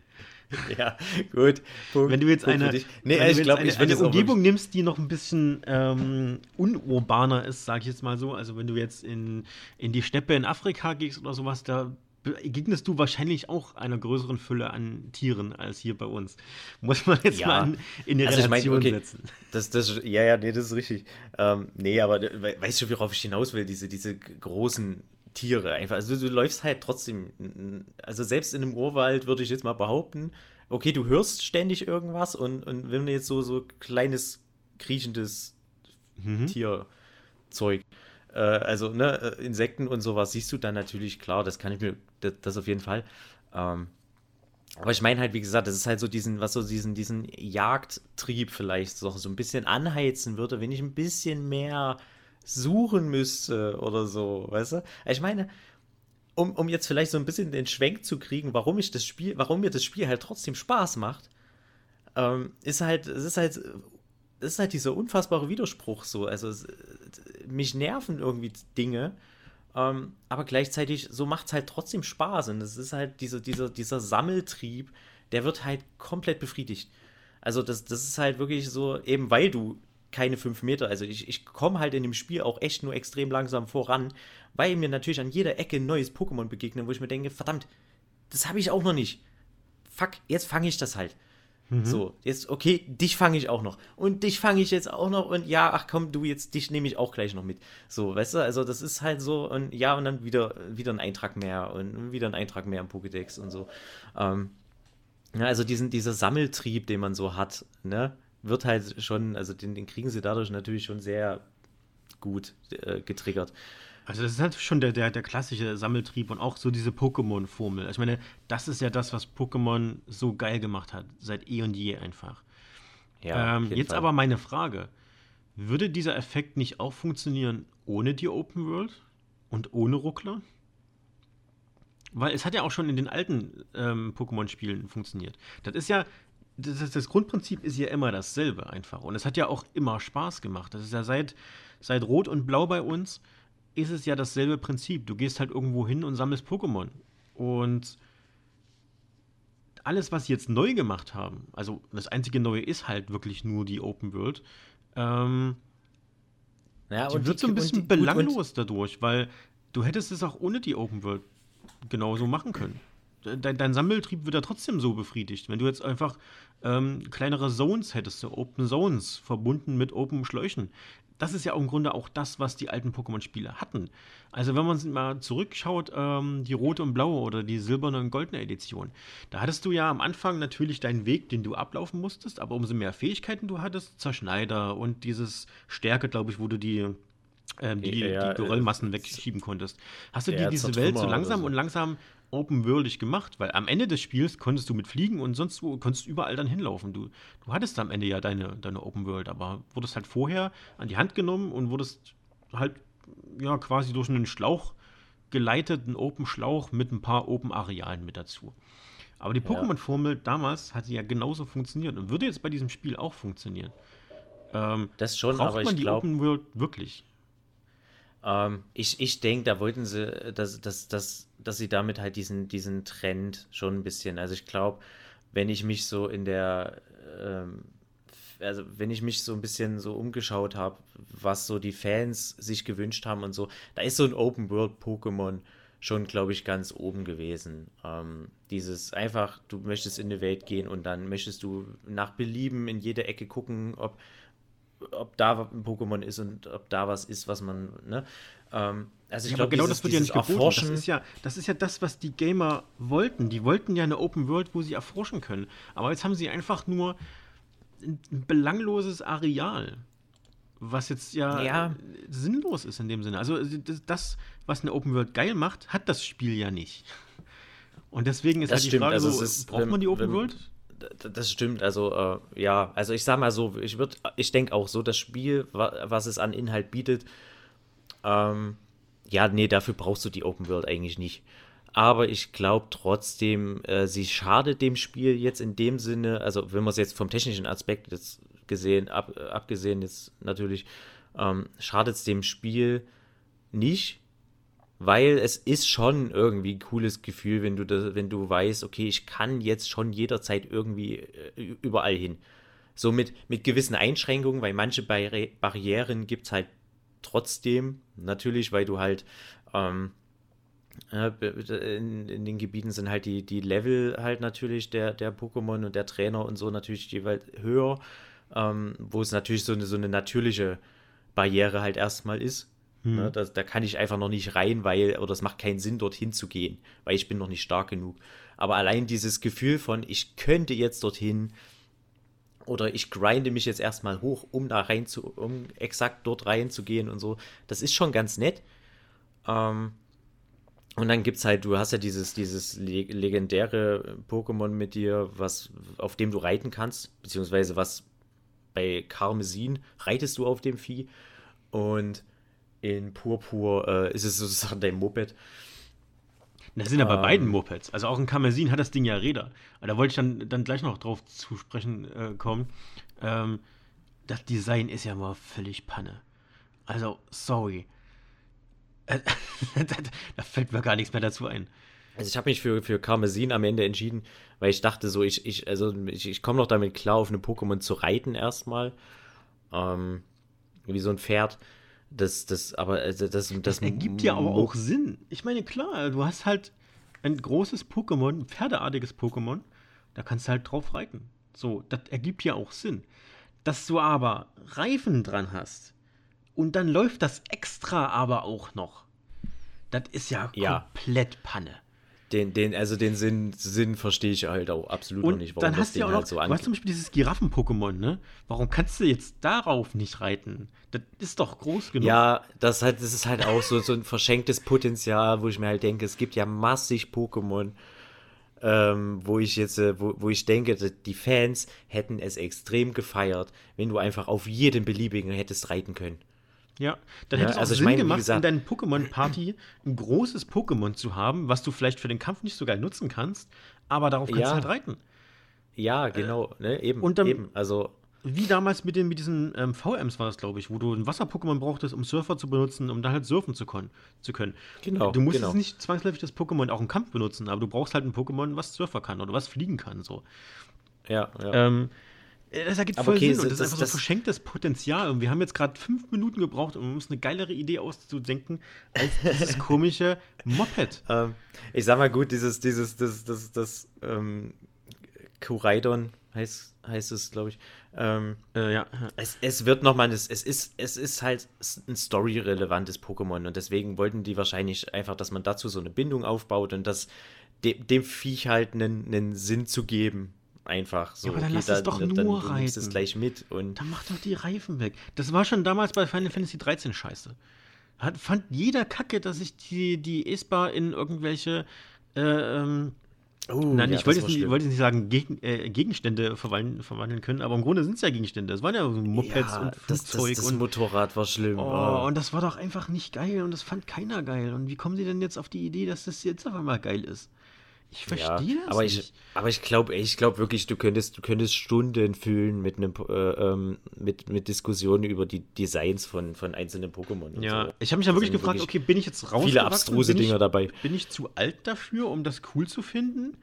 Ja, gut. Punkt, wenn du jetzt eine, nee, wenn ich glaub, eine, ich eine Umgebung nimmst, die noch ein bisschen ähm, unurbaner ist, sag ich jetzt mal so, also wenn du jetzt in, in die Steppe in Afrika gehst oder sowas, da begegnest du wahrscheinlich auch einer größeren Fülle an Tieren als hier bei uns. Muss man jetzt ja. mal in, in die also Relation ich mein, okay, setzen. Das, das, ja, ja, nee, das ist richtig. Ähm, nee, aber weißt du, worauf ich hinaus will? Diese, diese großen Tiere einfach. Also du läufst halt trotzdem, also selbst in einem Urwald würde ich jetzt mal behaupten, okay, du hörst ständig irgendwas und, und wenn du jetzt so, so kleines kriechendes mhm. Tierzeug äh, also ne, äh, Insekten und sowas siehst du dann natürlich, klar, das kann ich mir, das, das auf jeden Fall. Ähm, aber ich meine halt, wie gesagt, das ist halt so diesen, was so diesen, diesen Jagdtrieb vielleicht so, so ein bisschen anheizen würde, wenn ich ein bisschen mehr suchen müsste oder so, weißt du? Ich meine, um, um jetzt vielleicht so ein bisschen den Schwenk zu kriegen, warum ich das Spiel, warum mir das Spiel halt trotzdem Spaß macht, ähm, ist halt, es ist halt das ist halt dieser unfassbare Widerspruch so. Also es, mich nerven irgendwie Dinge, ähm, aber gleichzeitig so macht es halt trotzdem Spaß. Und es ist halt diese, dieser, dieser Sammeltrieb, der wird halt komplett befriedigt. Also das, das ist halt wirklich so, eben weil du keine fünf Meter. Also ich, ich komme halt in dem Spiel auch echt nur extrem langsam voran, weil mir natürlich an jeder Ecke ein neues Pokémon begegnet, wo ich mir denke, verdammt, das habe ich auch noch nicht. Fuck, jetzt fange ich das halt. Mhm. So, jetzt, okay, dich fange ich auch noch. Und dich fange ich jetzt auch noch. Und ja, ach komm, du, jetzt, dich nehme ich auch gleich noch mit. So, weißt du, also das ist halt so. Und ja, und dann wieder, wieder ein Eintrag mehr und wieder ein Eintrag mehr im Pokédex und so. Ähm, ja, also diesen, dieser Sammeltrieb, den man so hat, ne, wird halt schon, also den, den kriegen sie dadurch natürlich schon sehr gut äh, getriggert. Also das ist halt schon der, der, der klassische Sammeltrieb und auch so diese Pokémon-Formel. Ich meine, das ist ja das, was Pokémon so geil gemacht hat, seit eh und je einfach. Ja, ähm, jetzt Fall. aber meine Frage. Würde dieser Effekt nicht auch funktionieren ohne die Open World und ohne Ruckler? Weil es hat ja auch schon in den alten ähm, Pokémon-Spielen funktioniert. Das ist ja, das, das, Grundprinzip ist ja immer dasselbe einfach. Und es hat ja auch immer Spaß gemacht. Das ist ja seit, seit Rot und Blau bei uns ist es ja dasselbe Prinzip. Du gehst halt irgendwo hin und sammelst Pokémon. Und alles, was sie jetzt neu gemacht haben, also das einzige Neue ist halt wirklich nur die Open World, ähm, ja, die wird die, so ein bisschen die, belanglos und, dadurch, weil du hättest es auch ohne die Open World genauso machen können. Dein, dein Sammeltrieb wird ja trotzdem so befriedigt. Wenn du jetzt einfach ähm, kleinere Zones hättest, so Open Zones verbunden mit Open Schläuchen, das ist ja im Grunde auch das, was die alten Pokémon-Spiele hatten. Also wenn man mal zurückschaut, ähm, die rote und blaue oder die silberne und goldene Edition, da hattest du ja am Anfang natürlich deinen Weg, den du ablaufen musstest, aber umso mehr Fähigkeiten du hattest, Zerschneider und dieses Stärke, glaube ich, wo du die ähm, die, ja, die Geröllmassen wegschieben konntest. Hast du dir diese Welt so langsam so. und langsam open-worldig gemacht, weil am Ende des Spiels konntest du mit fliegen und sonst wo konntest du überall dann hinlaufen. Du, du hattest am Ende ja deine, deine Open World, aber wurdest halt vorher an die Hand genommen und wurdest halt ja quasi durch einen Schlauch geleitet, einen Open Schlauch mit ein paar Open Arealen mit dazu. Aber die Pokémon-Formel damals hat ja genauso funktioniert und würde jetzt bei diesem Spiel auch funktionieren. Ähm, das schon, braucht aber man ich die glaube, Open World wirklich? Ähm, ich ich denke, da wollten sie, dass, dass, dass, dass sie damit halt diesen, diesen Trend schon ein bisschen, also ich glaube, wenn ich mich so in der, ähm, also wenn ich mich so ein bisschen so umgeschaut habe, was so die Fans sich gewünscht haben und so, da ist so ein Open World Pokémon schon, glaube ich, ganz oben gewesen. Ähm, dieses einfach, du möchtest in die Welt gehen und dann möchtest du nach Belieben in jede Ecke gucken, ob ob da ein Pokémon ist und ob da was ist, was man, ne? Ähm, also ich ja, glaube, genau dieses, das wird ja nicht erforschen. Das ist ja, das ist ja das, was die Gamer wollten. Die wollten ja eine Open World, wo sie erforschen können. Aber jetzt haben sie einfach nur ein belangloses Areal. Was jetzt ja, ja, sinnlos ist in dem Sinne. Also das, was eine Open World geil macht, hat das Spiel ja nicht. Und deswegen ist das halt die Frage also so, ist, braucht man die Open wenn, World? Das stimmt, also äh, ja, also ich sag mal so, ich würde, ich denke auch so, das Spiel, was es an Inhalt bietet, ähm, ja, nee, dafür brauchst du die Open World eigentlich nicht. Aber ich glaube trotzdem, äh, sie schadet dem Spiel jetzt in dem Sinne, also wenn man es jetzt vom technischen Aspekt jetzt gesehen, ab, abgesehen jetzt natürlich, ähm, schadet es dem Spiel nicht, weil es ist schon irgendwie ein cooles Gefühl, wenn du, das, wenn du weißt, okay, ich kann jetzt schon jederzeit irgendwie äh, überall hin. So mit, mit gewissen Einschränkungen, weil manche Barri Barrieren gibt es halt trotzdem, natürlich, weil du halt ähm, in, in, den Gebieten sind halt die, die Level halt natürlich der, der Pokémon und der Trainer und so natürlich jeweils höher, ähm, wo es natürlich so eine, so eine natürliche Barriere halt erstmal ist. Ne, hm. Ne, da, da, kann ich einfach noch nicht rein, weil, oder es macht keinen Sinn, dorthin zu gehen, weil ich bin noch nicht stark genug. Aber allein dieses Gefühl von, ich könnte jetzt dorthin oder ich grinde mich jetzt erstmal hoch, um da rein zu, um exakt dort reinzugehen und so, das ist schon ganz nett. Ähm, und dann gibt es halt, du hast ja dieses, dieses legendäre Pokémon mit dir, was, auf dem du reiten kannst, beziehungsweise was bei Karmesin reitest du auf dem Vieh. Und in Purpur äh, ist es sozusagen dein Moped. Das sind ja bei beiden ähm. Mopeds. Also auch in Kamezin hat das Ding ja Räder. Aber da wollte ich dann, dann gleich noch drauf zu sprechen äh, kommen. Ähm, das Design ist ja mal völlig Panne. Also, sorry. da, da, fällt mir gar nichts mehr dazu ein. Also ich habe mich für, für Karmesin am Ende entschieden, weil ich dachte so, ich, ich, also ich, ich komme noch damit klar, auf einem Pokémon zu reiten erstmal. Ähm, wie so ein Pferd. Das, das, aber das, das, das ergibt ja aber auch Sinn. Ich meine, klar, du hast halt ein großes Pokémon, ein pferdeartiges Pokémon, da kannst du halt drauf reiten. So, das ergibt ja auch Sinn. Dass du aber Reifen dran hast und dann läuft das extra aber auch noch. Das ist ja, ja. komplett Panne. Den, den, also den Sinn, Sinn verstehe ich halt auch absolut und noch nicht, warum dann hast das du ja auch noch, halt so Du hast zum Beispiel dieses Giraffen-Pokémon, ne? Warum kannst du jetzt darauf nicht reiten? Das ist doch groß genug. Ja, das, halt, das ist halt auch so, so ein verschenktes Potenzial, wo ich mir halt denke, es gibt ja massig Pokémon, ähm, wo ich jetzt, äh, wo, wo ich denke, die Fans hätten es extrem gefeiert, wenn du einfach auf jeden beliebigen hättest reiten können. Ja, dann hätte ja, es auch also Sinn meine, gemacht, gesagt, in deiner Pokémon-Party ein großes Pokémon zu haben, was du vielleicht für den Kampf nicht so geil nutzen kannst, aber darauf kannst ja. du halt reiten. Ja, genau, äh, ne, eben, und dann, eben, also wie damals mit, den, mit diesen ähm, VMs war das, glaube ich, wo du ein Wasser-Pokémon brauchtest, um Surfer zu benutzen, um dann halt surfen zu, können. Zu können. Genau. Du musst genau. nicht zwangsläufig das Pokémon auch im Kampf benutzen, aber du brauchst halt ein Pokémon, was Surfer kann oder was fliegen kann. So. Ja, ja. Ähm, äh, das ergibt voll okay, Sinn und das, das ist einfach das, so verschenktes Potenzial. Und wir haben jetzt gerade fünf Minuten gebraucht, um uns eine geilere Idee auszudenken, als dieses komische Moped. Ähm, ich sag mal gut, dieses, dieses, das, das, das, ähm, Kuraidon heißt, heißt es, glaube ich. Ähm, äh, ja. Es, es wird nochmal, es, es, ist, es ist halt ein story-relevantes Pokémon und deswegen wollten die wahrscheinlich einfach, dass man dazu so eine Bindung aufbaut und das dem, dem Viech halt einen, einen Sinn zu geben einfach so. Ja, aber dann lass es doch dann, nur dann, reiten. es gleich mit und. Dann mach doch die Reifen weg. Das war schon damals bei Final Fantasy 13 scheiße. Hat, fand jeder Kacke, dass ich die, die ESPA in irgendwelche. Äh, ähm, oh, Nein, ja, ich wollte jetzt, nicht, wollte jetzt nicht sagen Gegen, äh, Gegenstände verwandeln, verwandeln können, aber im Grunde sind es ja Gegenstände. Es waren ja so Mopeds ja, und Flugzeug. Das, das, das und Motorrad war schlimm. Oh, oh, Und das war doch einfach nicht geil und das fand keiner geil. Und wie kommen sie denn jetzt auf die Idee, dass das jetzt auf einmal geil ist? Ich verstehe ja, das aber nicht. Ich, aber ich glaube, ich glaube wirklich, du könntest, du könntest Stunden füllen mit einem, äh, ähm, mit, mit Diskussionen über die Designs von, von einzelnen Pokémon. Ja, so. ich habe mich ja wirklich gefragt, wirklich okay, bin ich jetzt raus? Viele abstruse bin Dinger ich, dabei. Bin ich zu alt dafür, um das cool zu finden?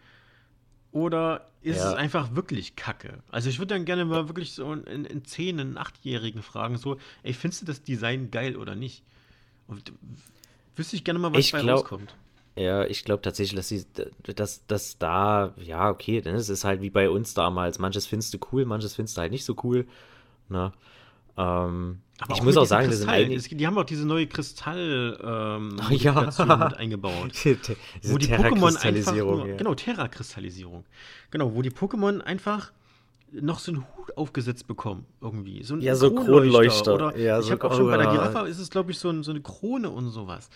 Oder ist ja. es einfach wirklich Kacke? Also ich würde dann gerne mal wirklich so in, in 10-, in 8-Jährigen fragen, so, ey, findest du das Design geil oder nicht? Und wüsste ich gerne mal, was ich bei glaub, rauskommt. Ja, ich glaube tatsächlich, dass sie, dass, dass da, ja, okay, dann ist es halt wie bei uns damals. Manches findest du cool, manches findest du halt nicht so cool. Na, ne? ähm, aber ich muss auch sagen, das sind. Die haben auch diese neue Kristall ähm, ja. mit eingebaut. wo die Pokémon einfach nur, ja. genau, Terra-Kristallisierung. Genau, wo die Pokémon einfach noch so einen Hut aufgesetzt bekommen, irgendwie. So ein ja, so Kronleuchter. Oder ja, ich so habe auch schon bei der Giraffe ist es, glaube ich, so, ein, so, eine Krone und sowas.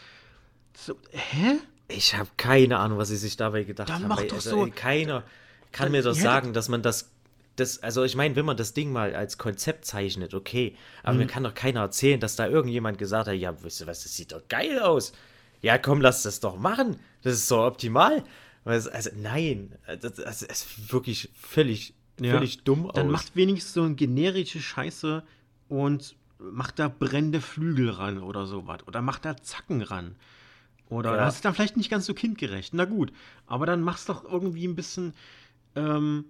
So, hä? Ich habe keine Ahnung, was sie sich dabei gedacht Dann haben. Mach doch also, so. Keiner kann mir doch sagen, dass man das, das. Also, ich meine, wenn man das Ding mal als Konzept zeichnet, okay. Aber mhm. mir kann doch keiner erzählen, dass da irgendjemand gesagt hat: Ja, wisst ihr was, das sieht doch geil aus. Ja, komm, lass das doch machen. Das ist so optimal. Also, nein, das, das ist wirklich völlig, ja. völlig dumm Dann aus. macht wenigstens so eine generische Scheiße und macht da brennende Flügel ran oder sowas. Oder macht da Zacken ran. Oder ja. das ist dann vielleicht nicht ganz so kindgerecht. Na gut, aber dann mach's doch irgendwie ein bisschen, ähm,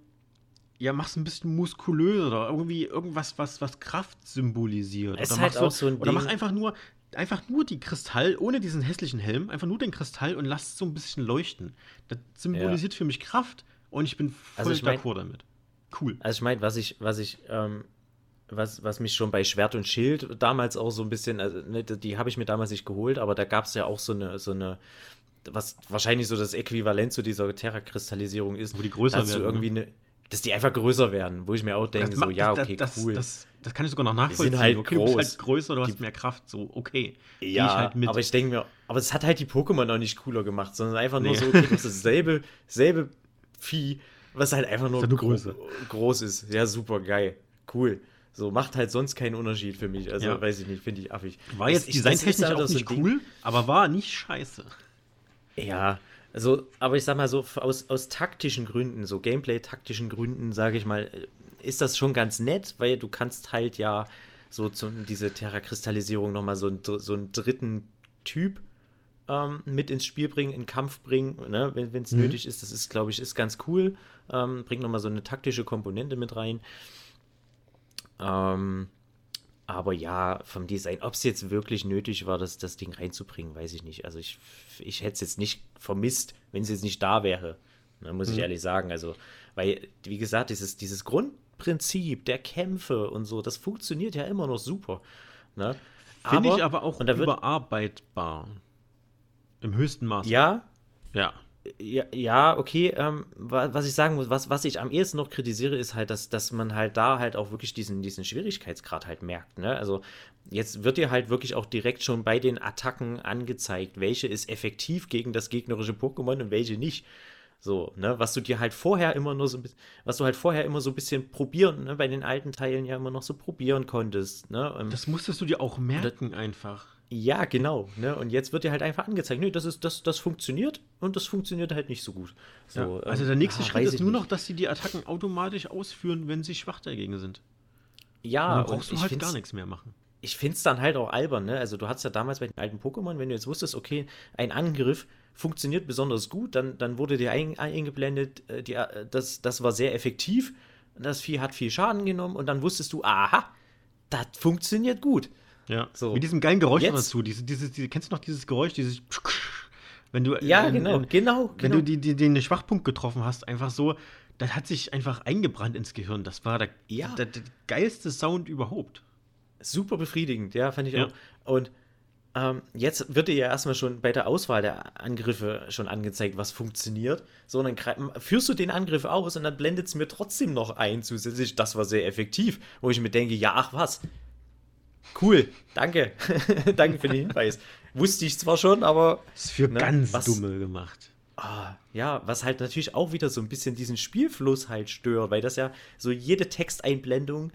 ja, mach's ein bisschen muskulöser oder irgendwie irgendwas, was, was Kraft symbolisiert. Es oder, halt so, so oder mach einfach nur, einfach nur die Kristall, ohne diesen hässlichen Helm, einfach nur den Kristall und lass es so ein bisschen leuchten. Das symbolisiert ja. für mich Kraft und ich bin voll also d'accord damit. Cool. Also ich meine, was ich, was ich ähm, was, was mich schon bei Schwert und Schild damals auch so ein bisschen, also, ne, die habe ich mir damals nicht geholt, aber da gab es ja auch so eine, so eine, was wahrscheinlich so das Äquivalent zu dieser Terra-Kristallisierung ist. Wo die größer werden. irgendwie ne? dass die einfach größer werden, wo ich mir auch denke, so, ja, okay, das, cool. Das, das, kann ich sogar noch nachvollziehen. Die sind halt okay, groß. Du bist halt größer, du hast mehr Kraft, so, okay. Ja, ich halt aber ich denke mir, aber es hat halt die Pokémon auch nicht cooler gemacht, sondern einfach nur nee. so, okay, das ist dasselbe, selbe Vieh, was halt einfach nur, nur gro groß ist. Ja, super geil. Cool. So, macht halt sonst keinen Unterschied für mich. Also, ja. weiß ich nicht, finde ich affig. War jetzt designtechnisch auch nicht cool, aber war nicht scheiße. Ja, also, aber ich sag mal so, aus, aus taktischen Gründen, so Gameplay-taktischen Gründen, sage ich mal, ist das schon ganz nett, weil du kannst halt ja so zu, diese Terra-Kristallisierung nochmal so, so einen dritten Typ ähm, mit ins Spiel bringen, in Kampf bringen, ne, wenn es mhm. nötig ist. Das ist, glaube ich, ist ganz cool. Ähm, bringt nochmal so eine taktische Komponente mit rein. Ähm, Aber ja, vom Design, ob es jetzt wirklich nötig war, das, das Ding reinzubringen, weiß ich nicht. Also ich, ich hätte es jetzt nicht vermisst, wenn es jetzt nicht da wäre. Da ne, muss mhm. ich ehrlich sagen. Also, weil, wie gesagt, dieses, dieses Grundprinzip der Kämpfe und so, das funktioniert ja immer noch super. Ne? Finde ich aber auch überarbeitbar. Im höchsten Maße. Ja. Ja. Ja, ja, okay. Ähm, was ich sagen muss, was, was ich am ehesten noch kritisiere, ist halt, dass, dass man halt da halt auch wirklich diesen, diesen Schwierigkeitsgrad halt merkt. Ne? Also jetzt wird dir halt wirklich auch direkt schon bei den Attacken angezeigt, welche ist effektiv gegen das gegnerische Pokémon und welche nicht. So, ne, was du dir halt vorher immer nur so, was du halt vorher immer so ein bisschen probieren, ne, bei den alten Teilen ja immer noch so probieren konntest, ne. Das musstest du dir auch merken einfach. Ja, genau, ne, und jetzt wird dir halt einfach angezeigt, nee, das ist, das, das funktioniert und das funktioniert halt nicht so gut. So, ja, also der nächste ähm, Schritt ist nur nicht. noch, dass sie die Attacken automatisch ausführen, wenn sie schwach dagegen sind. Ja, und dann brauchst und du halt gar nichts mehr machen ich finde es dann halt auch albern, ne? Also du hattest ja damals bei den alten Pokémon, wenn du jetzt wusstest, okay, ein Angriff funktioniert besonders gut, dann, dann wurde dir ein, eingeblendet, äh, die, äh, das, das war sehr effektiv, das Vieh hat viel Schaden genommen und dann wusstest du, aha, das funktioniert gut. Ja, so. Mit diesem geilen Geräusch dazu. Diese, diese, diese, kennst du noch dieses Geräusch, dieses wenn du ja äh, genau, äh, genau, wenn genau. du die, die, den Schwachpunkt getroffen hast, einfach so, das hat sich einfach eingebrannt ins Gehirn. Das war der, ja. der, der geilste Sound überhaupt. Super befriedigend, ja, fand ich ja. auch. Und ähm, jetzt wird dir ja erstmal schon bei der Auswahl der Angriffe schon angezeigt, was funktioniert. So, dann führst du den Angriff aus und dann blendet es mir trotzdem noch ein zusätzlich. Das war sehr effektiv, wo ich mir denke, ja, ach was. Cool, danke. danke für den Hinweis. Wusste ich zwar schon, aber. Ist für ne, ganz was, Dumme gemacht. Ah, ja, was halt natürlich auch wieder so ein bisschen diesen Spielfluss halt stört, weil das ja so jede Texteinblendung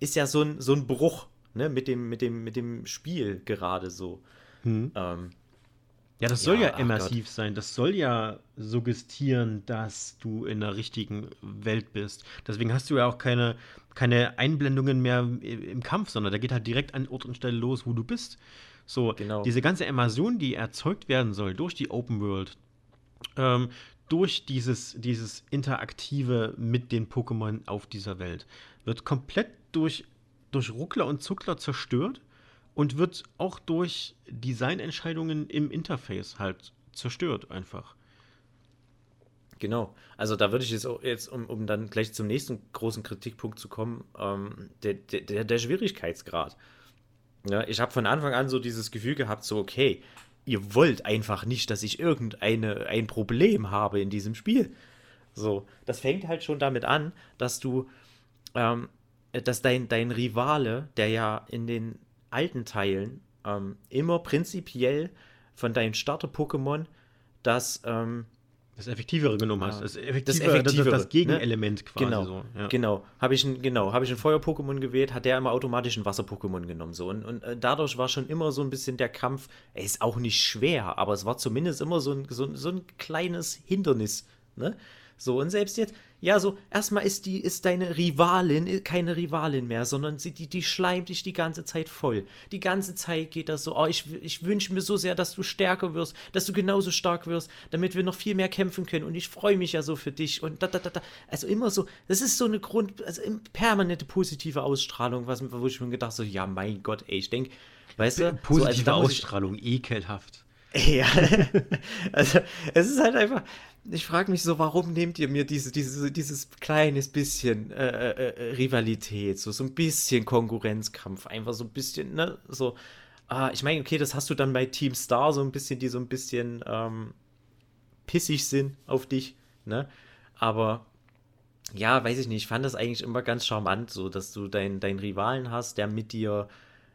ist ja so ein, so ein Bruch ne, mit, dem, mit, dem, mit dem Spiel gerade so. Hm. Ähm, ja, das soll ja, ja immersiv sein. Das soll ja suggestieren, dass du in der richtigen Welt bist. Deswegen hast du ja auch keine, keine Einblendungen mehr im Kampf, sondern da geht halt direkt an Ort und Stelle los, wo du bist. So, genau. diese ganze Immersion, die erzeugt werden soll durch die Open World, ähm, durch dieses, dieses Interaktive mit den Pokémon auf dieser Welt, wird komplett durch durch Ruckler und Zuckler zerstört und wird auch durch Designentscheidungen im Interface halt zerstört einfach. Genau. Also da würde ich jetzt, auch jetzt um, um dann gleich zum nächsten großen Kritikpunkt zu kommen, ähm, der, der, der Schwierigkeitsgrad. Ja, ich habe von Anfang an so dieses Gefühl gehabt, so okay, ihr wollt einfach nicht, dass ich irgendeine ein Problem habe in diesem Spiel. So, das fängt halt schon damit an, dass du ähm, äh, dass dein, dein Rivale, der ja in den alten Teilen ähm, immer prinzipiell von deinen Starter-Pokémon das ähm, das Effektivere genommen hast. Das Effektivere, das, Effektivere, das, das Gegenelement ne? quasi. Genau, so, ja. genau. Habe ich ein, genau, hab ich ein Feuer-Pokémon gewählt, hat der immer automatisch ein Wasser-Pokémon genommen. So. Und, und äh, dadurch war schon immer so ein bisschen der Kampf, er ist auch nicht schwer, aber es war zumindest immer so ein, so, so ein kleines Hindernis. Ne? So, und selbst jetzt, ja, so, erstmal ist die, ist deine Rivalin keine Rivalin mehr, sondern sie, die, die schleimt dich die ganze Zeit voll. Die ganze Zeit geht das so, oh, ich, ich wünsche mir so sehr, dass du stärker wirst, dass du genauso stark wirst, damit wir noch viel mehr kämpfen können und ich freue mich ja so für dich und da, da, da, da. Also immer so, das ist so eine Grund, also permanente positive Ausstrahlung, was, wo ich mir gedacht so, ja, mein Gott, ey, ich denke, weißt du, positive so, also, Ausstrahlung, ekelhaft. Ja, also es ist halt einfach, ich frage mich so, warum nehmt ihr mir diese, diese, dieses kleines bisschen äh, äh, äh, Rivalität, so, so ein bisschen Konkurrenzkampf, einfach so ein bisschen, ne, so, ah, ich meine, okay, das hast du dann bei Team Star so ein bisschen, die so ein bisschen ähm, pissig sind auf dich, ne, aber ja, weiß ich nicht, ich fand das eigentlich immer ganz charmant, so, dass du deinen dein Rivalen hast, der mit dir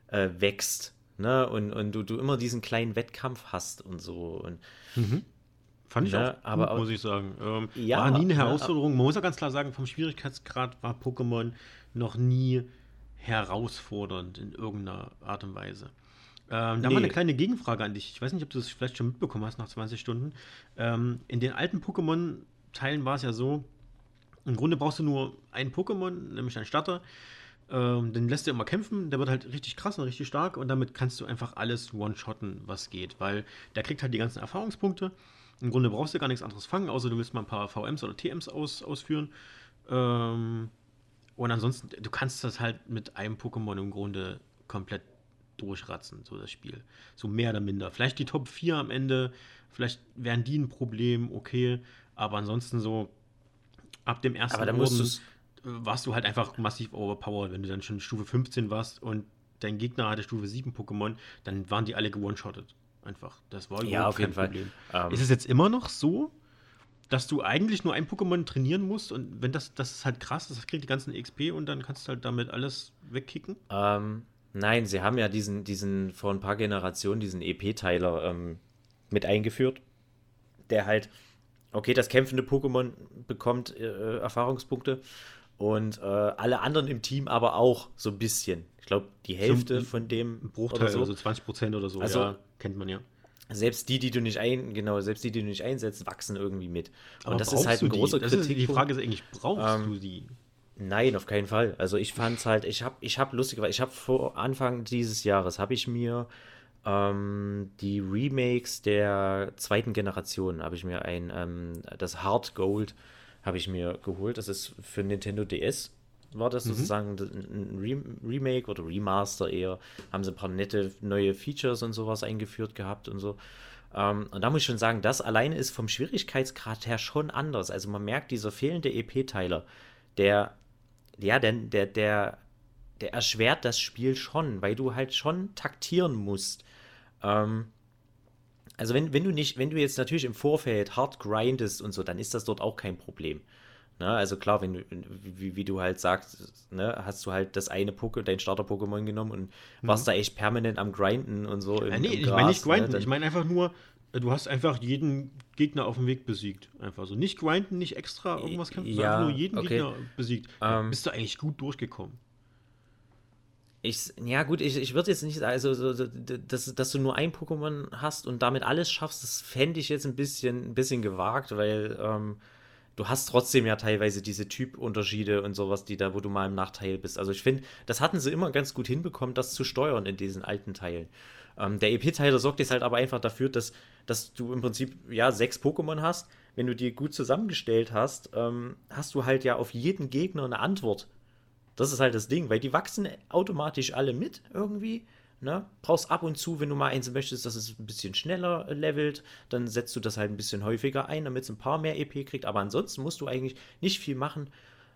äh, wächst, ne, und, und du, du immer diesen kleinen Wettkampf hast und so, und mhm. Fand ich ne, auch aber gut, muss ich sagen. Ähm, ja, war nie eine Herausforderung. Man muss ja ganz klar sagen, vom Schwierigkeitsgrad war Pokémon noch nie herausfordernd in irgendeiner Art und Weise. Ähm, da nee. mal eine kleine Gegenfrage an dich. Ich weiß nicht, ob du das vielleicht schon mitbekommen hast nach 20 Stunden. Ähm, in den alten Pokémon-Teilen war es ja so, im Grunde brauchst du nur einen Pokémon, nämlich einen Starter. Ähm, den lässt du immer kämpfen, der wird halt richtig krass und richtig stark und damit kannst du einfach alles one-shotten, was geht, weil der kriegt halt die ganzen Erfahrungspunkte im Grunde brauchst du gar nichts anderes fangen, außer du willst mal ein paar VMs oder TMs aus, ausführen. Ähm, und ansonsten, du kannst das halt mit einem Pokémon im Grunde komplett durchratzen, so das Spiel. So mehr oder minder. Vielleicht die Top 4 am Ende, vielleicht wären die ein Problem, okay. Aber ansonsten so ab dem ersten aber Orden warst du halt einfach massiv overpowered. Wenn du dann schon Stufe 15 warst und dein Gegner hatte Stufe 7 Pokémon, dann waren die alle gewone-shottet. Einfach. Das war ja, auf jeden Problem. Fall. Ähm, ist es jetzt immer noch so, dass du eigentlich nur ein Pokémon trainieren musst und wenn das, das ist halt krass, das kriegt die ganzen XP und dann kannst du halt damit alles wegkicken? Ähm, nein, sie haben ja diesen, diesen vor ein paar Generationen diesen EP-Teiler ähm, mit eingeführt, der halt, okay, das kämpfende Pokémon bekommt äh, Erfahrungspunkte und äh, alle anderen im Team aber auch so ein bisschen. Ich glaube, die Hälfte so von dem Bruchteil, so. also 20 Prozent oder so, also, ja, kennt man ja. Selbst die, die du nicht ein, genau, selbst die, die du nicht einsetzt, wachsen irgendwie mit. Aber und das ist halt ein großer die? Kritik. die Frage ist eigentlich, brauchst ähm, du die? Nein, auf keinen Fall. Also ich fand es halt, ich habe, ich habe lustig, ich habe vor Anfang dieses Jahres habe ich mir ähm, die Remakes der zweiten Generation habe ich mir ein, ähm, das Hard Gold habe ich mir geholt. Das ist für Nintendo DS war das mhm. sozusagen ein Remake oder Remaster eher. Haben sie ein paar nette neue Features und sowas eingeführt gehabt und so. Ähm, und da muss ich schon sagen, das alleine ist vom Schwierigkeitsgrad her schon anders. Also man merkt, dieser fehlende EP-Teiler, der, ja, der, der, der, der erschwert das Spiel schon, weil du halt schon taktieren musst. Ähm, also wenn, wenn du nicht, wenn du jetzt natürlich im Vorfeld hart grindest und so, dann ist das dort auch kein Problem. Ne? Also klar, wenn du, wie, wie du halt sagst, ne, hast du halt das eine Poke, dein Starter-Pokémon genommen und mhm. warst da echt permanent am Grinden und so. Im, ja, nee, im ich meine nicht Grinden, ne? ich meine einfach nur, du hast einfach jeden Gegner auf dem Weg besiegt. Einfach so. Nicht grinden, nicht extra irgendwas kämpfen, ja, sondern nur jeden okay. Gegner besiegt. Ähm, bist du eigentlich gut durchgekommen. Ich, ja, gut, ich, ich würde jetzt nicht, also, so, dass, dass du nur ein Pokémon hast und damit alles schaffst, das fände ich jetzt ein bisschen, ein bisschen gewagt, weil ähm, du hast trotzdem ja teilweise diese Typunterschiede und sowas, die da, wo du mal im Nachteil bist. Also ich finde, das hatten sie immer ganz gut hinbekommen, das zu steuern in diesen alten Teilen. Ähm, der EP-Teil sorgt jetzt halt aber einfach dafür, dass, dass du im Prinzip ja sechs Pokémon hast. Wenn du die gut zusammengestellt hast, ähm, hast du halt ja auf jeden Gegner eine Antwort das ist halt das Ding, weil die wachsen automatisch alle mit irgendwie. Ne? Brauchst ab und zu, wenn du mal eins möchtest, dass es ein bisschen schneller levelt, dann setzt du das halt ein bisschen häufiger ein, damit es ein paar mehr EP kriegt. Aber ansonsten musst du eigentlich nicht viel machen.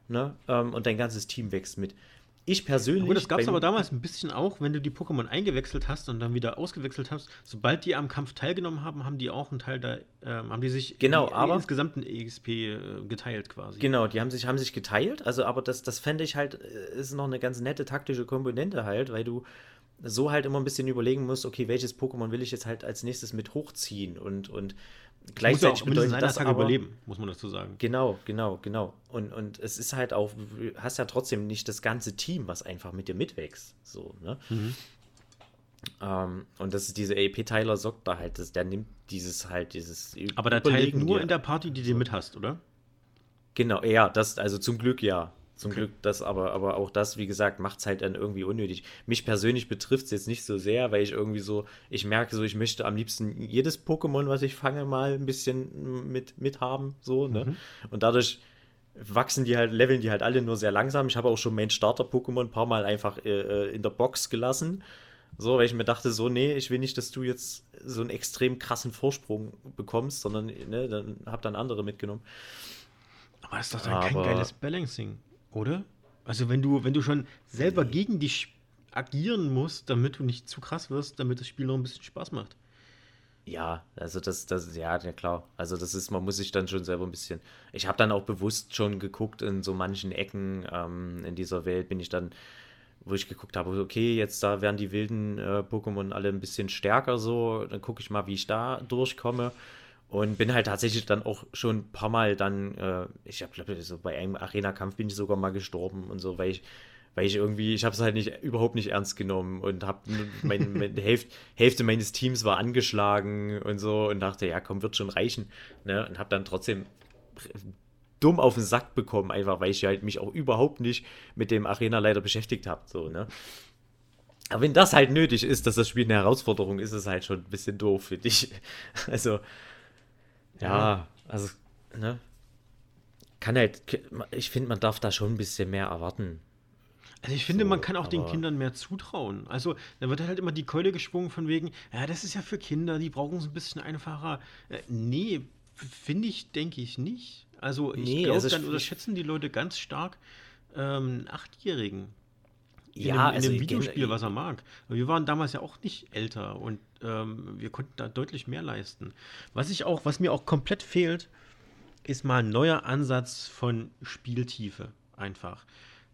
Ne? Ähm, und dein ganzes Team wächst mit. Ich persönlich. Gut, das gab es aber damals ein bisschen auch, wenn du die Pokémon eingewechselt hast und dann wieder ausgewechselt hast. Sobald die am Kampf teilgenommen haben, haben die auch einen Teil da, äh, haben die sich genau, aber, insgesamt ein EXP äh, geteilt quasi. Genau, die haben sich, haben sich geteilt. Also, aber das, das fände ich halt, äh, ist noch eine ganz nette taktische Komponente halt, weil du so halt immer ein bisschen überlegen musst, okay, welches Pokémon will ich jetzt halt als nächstes mit hochziehen und, und Gleichzeitig muss bedeutet das aber, überleben, muss man dazu sagen. Genau, genau, genau. Und, und es ist halt auch, du hast ja trotzdem nicht das ganze Team, was einfach mit dir mitwächst. So, ne? Mhm. Ähm, und das ist diese AP-Teiler sorgt da halt, dass der nimmt dieses halt, dieses. Aber der teilt nur in der Party, die du mit hast, oder? Genau, ja, das, also zum Glück ja. Zum. Glück das, aber, aber auch das, wie gesagt, macht es halt dann irgendwie unnötig. Mich persönlich betrifft es jetzt nicht so sehr, weil ich irgendwie so, ich merke so, ich möchte am liebsten jedes Pokémon, was ich fange, mal ein bisschen mit, mit haben, so, ne? Mhm. Und dadurch wachsen die halt, leveln die halt alle nur sehr langsam. Ich habe auch schon mein Starter-Pokémon ein paar Mal einfach äh, äh, in der Box gelassen. So, weil ich mir dachte, so, nee, ich will nicht, dass du jetzt so einen extrem krassen Vorsprung bekommst, sondern, ne, dann hab dann andere mitgenommen. Aber das ist doch dann kein geiles Balancing. Oder? Also wenn du, wenn du schon selber gegen dich agieren musst, damit du nicht zu krass wirst, damit das Spiel noch ein bisschen Spaß macht. Ja, also das, das, ja, ja klar. Also das ist, man muss sich dann schon selber ein bisschen. Ich habe dann auch bewusst schon geguckt in so manchen Ecken ähm, in dieser Welt, bin ich dann, wo ich geguckt habe, okay, jetzt da werden die wilden äh, Pokémon alle ein bisschen stärker so, dann gucke ich mal, wie ich da durchkomme. Und bin halt tatsächlich dann auch schon ein paar Mal dann, äh, ich glaube, so bei einem Arena-Kampf bin ich sogar mal gestorben und so, weil ich, weil ich irgendwie, ich habe es halt nicht, überhaupt nicht ernst genommen und habe mein, meine Hälfte, Hälfte meines Teams war angeschlagen und so und dachte, ja komm, wird schon reichen. Ne? Und habe dann trotzdem dumm auf den Sack bekommen, einfach weil ich halt mich auch überhaupt nicht mit dem Arena leider beschäftigt habe. So, ne? Aber wenn das halt nötig ist, dass das Spiel eine Herausforderung ist, ist es halt schon ein bisschen doof, finde ich. Also, ja, also, ne? kann halt, ich finde, man darf da schon ein bisschen mehr erwarten. Also ich finde, so, man kann auch den Kindern mehr zutrauen. Also da wird halt immer die Keule geschwungen von wegen, ja, das ist ja für Kinder, die brauchen es ein bisschen einfacher. Äh, nee, finde ich, denke ich nicht. Also ich nee, glaube, also dann unterschätzen die Leute ganz stark ähm, Achtjährigen. In ja, dem, also in dem Videospiel, was er mag. Wir waren damals ja auch nicht älter und ähm, wir konnten da deutlich mehr leisten. Was ich auch, was mir auch komplett fehlt, ist mal ein neuer Ansatz von Spieltiefe einfach.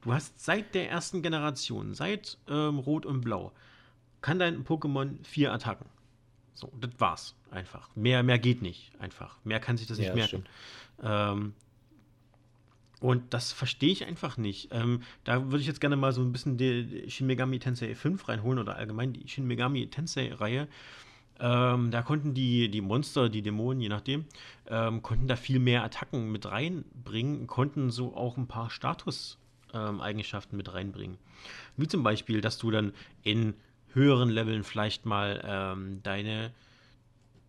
Du hast seit der ersten Generation, seit ähm, Rot und Blau, kann dein Pokémon vier Attacken. So, das war's einfach. Mehr, mehr geht nicht einfach. Mehr kann sich das nicht ja, merken. Ähm, und das verstehe ich einfach nicht. Ähm, da würde ich jetzt gerne mal so ein bisschen die Shin Megami Tensei 5 reinholen oder allgemein die Shin Megami Tensei-Reihe. Ähm, da konnten die, die Monster, die Dämonen, je nachdem, ähm, konnten da viel mehr Attacken mit reinbringen, konnten so auch ein paar Status-Eigenschaften ähm, mit reinbringen. Wie zum Beispiel, dass du dann in höheren Leveln vielleicht mal ähm, deine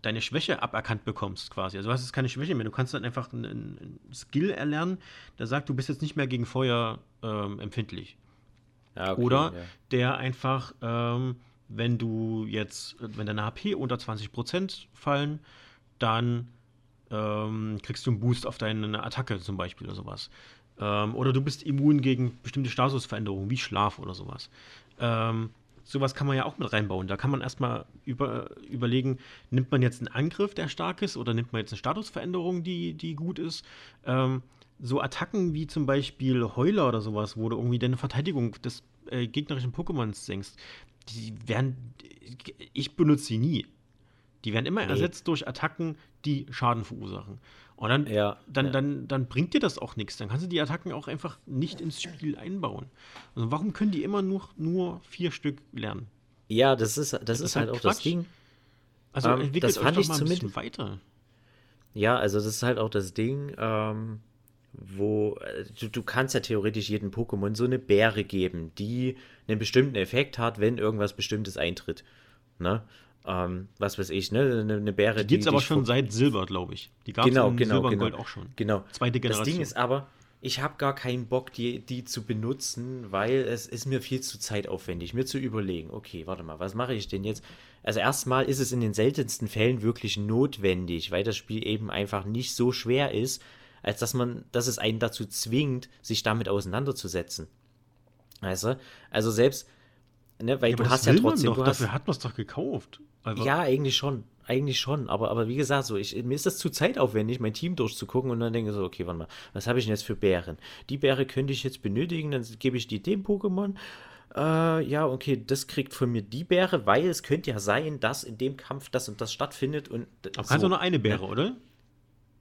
deine Schwäche aberkannt bekommst, quasi. Also du hast jetzt keine Schwäche mehr. Du kannst dann einfach einen, Skill erlernen, der sagt, du bist jetzt nicht mehr gegen Feuer ähm, empfindlich. Ja, okay, Oder ja. der einfach, ähm, wenn du jetzt, wenn deine HP unter 20% fallen, dann ähm, kriegst du einen Boost auf deine Attacke zum Beispiel oder sowas. Ähm, oder du bist immun gegen bestimmte Statusveränderungen, wie Schlaf oder sowas. Ähm, sowas kann man ja auch mit reinbauen. Da kann man erstmal über, überlegen, nimmt man jetzt einen Angriff, der stark ist, oder nimmt man jetzt eine Statusveränderung, die, die gut ist. Ähm, so Attacken wie zum Beispiel Heuler oder sowas, wo du irgendwie deine Verteidigung des äh, gegnerischen Pokémons senkst, die werden, ich benutze sie nie. Die werden immer nee. ersetzt durch Attacken, die Schaden verursachen. Und dann, ja, dann, ja. Dann, dann bringt dir das auch nichts. Dann kannst du die Attacken auch einfach nicht ins Spiel einbauen. Also warum können die immer nur, nur vier Stück lernen? Ja, das ist, das, das ist, halt, halt auch das Ding. Also ähm, entwickelt das fand euch doch mal ein bisschen weiter. Ja, also das ist halt auch das Ding, ähm, wo äh, du, du kannst ja theoretisch jedem Pokémon so eine Beere geben, die einen bestimmten Effekt hat, wenn irgendwas Bestimmtes eintritt. Ne? Ähm, was weiß ich, ne, eine, eine Bäre. Die gibt es aber schon seit Silber, glaube ich. Die gab es genau, in genau, Silber und genau. Gold auch schon. Genau. Zweite Generation. Das Ding ist aber, ich habe gar keinen Bock, die, die zu benutzen, weil es ist mir viel zu zeitaufwendig, mir zu überlegen, okay, warte mal, was mache ich denn jetzt? Also erstmal ist es in den seltensten Fällen wirklich notwendig, weil das Spiel eben einfach nicht so schwer ist, als dass man, dass es einen dazu zwingt, sich damit auseinanderzusetzen. Weißt du? Also selbst, ne, weil ja, du hast ja trotzdem. Doch, hast, dafür hat man es doch gekauft. Also ja, eigentlich schon. Eigentlich schon. Aber, aber wie gesagt, so, ich, mir ist das zu zeitaufwendig, mein Team durchzugucken und dann denke ich so, okay, warte mal, was habe ich denn jetzt für Bären? Die Bäre könnte ich jetzt benötigen, dann gebe ich die dem Pokémon. Äh, ja, okay, das kriegt von mir die Bäre, weil es könnte ja sein, dass in dem Kampf das und das stattfindet und. Aber so. kannst du nur eine Bäre, oder?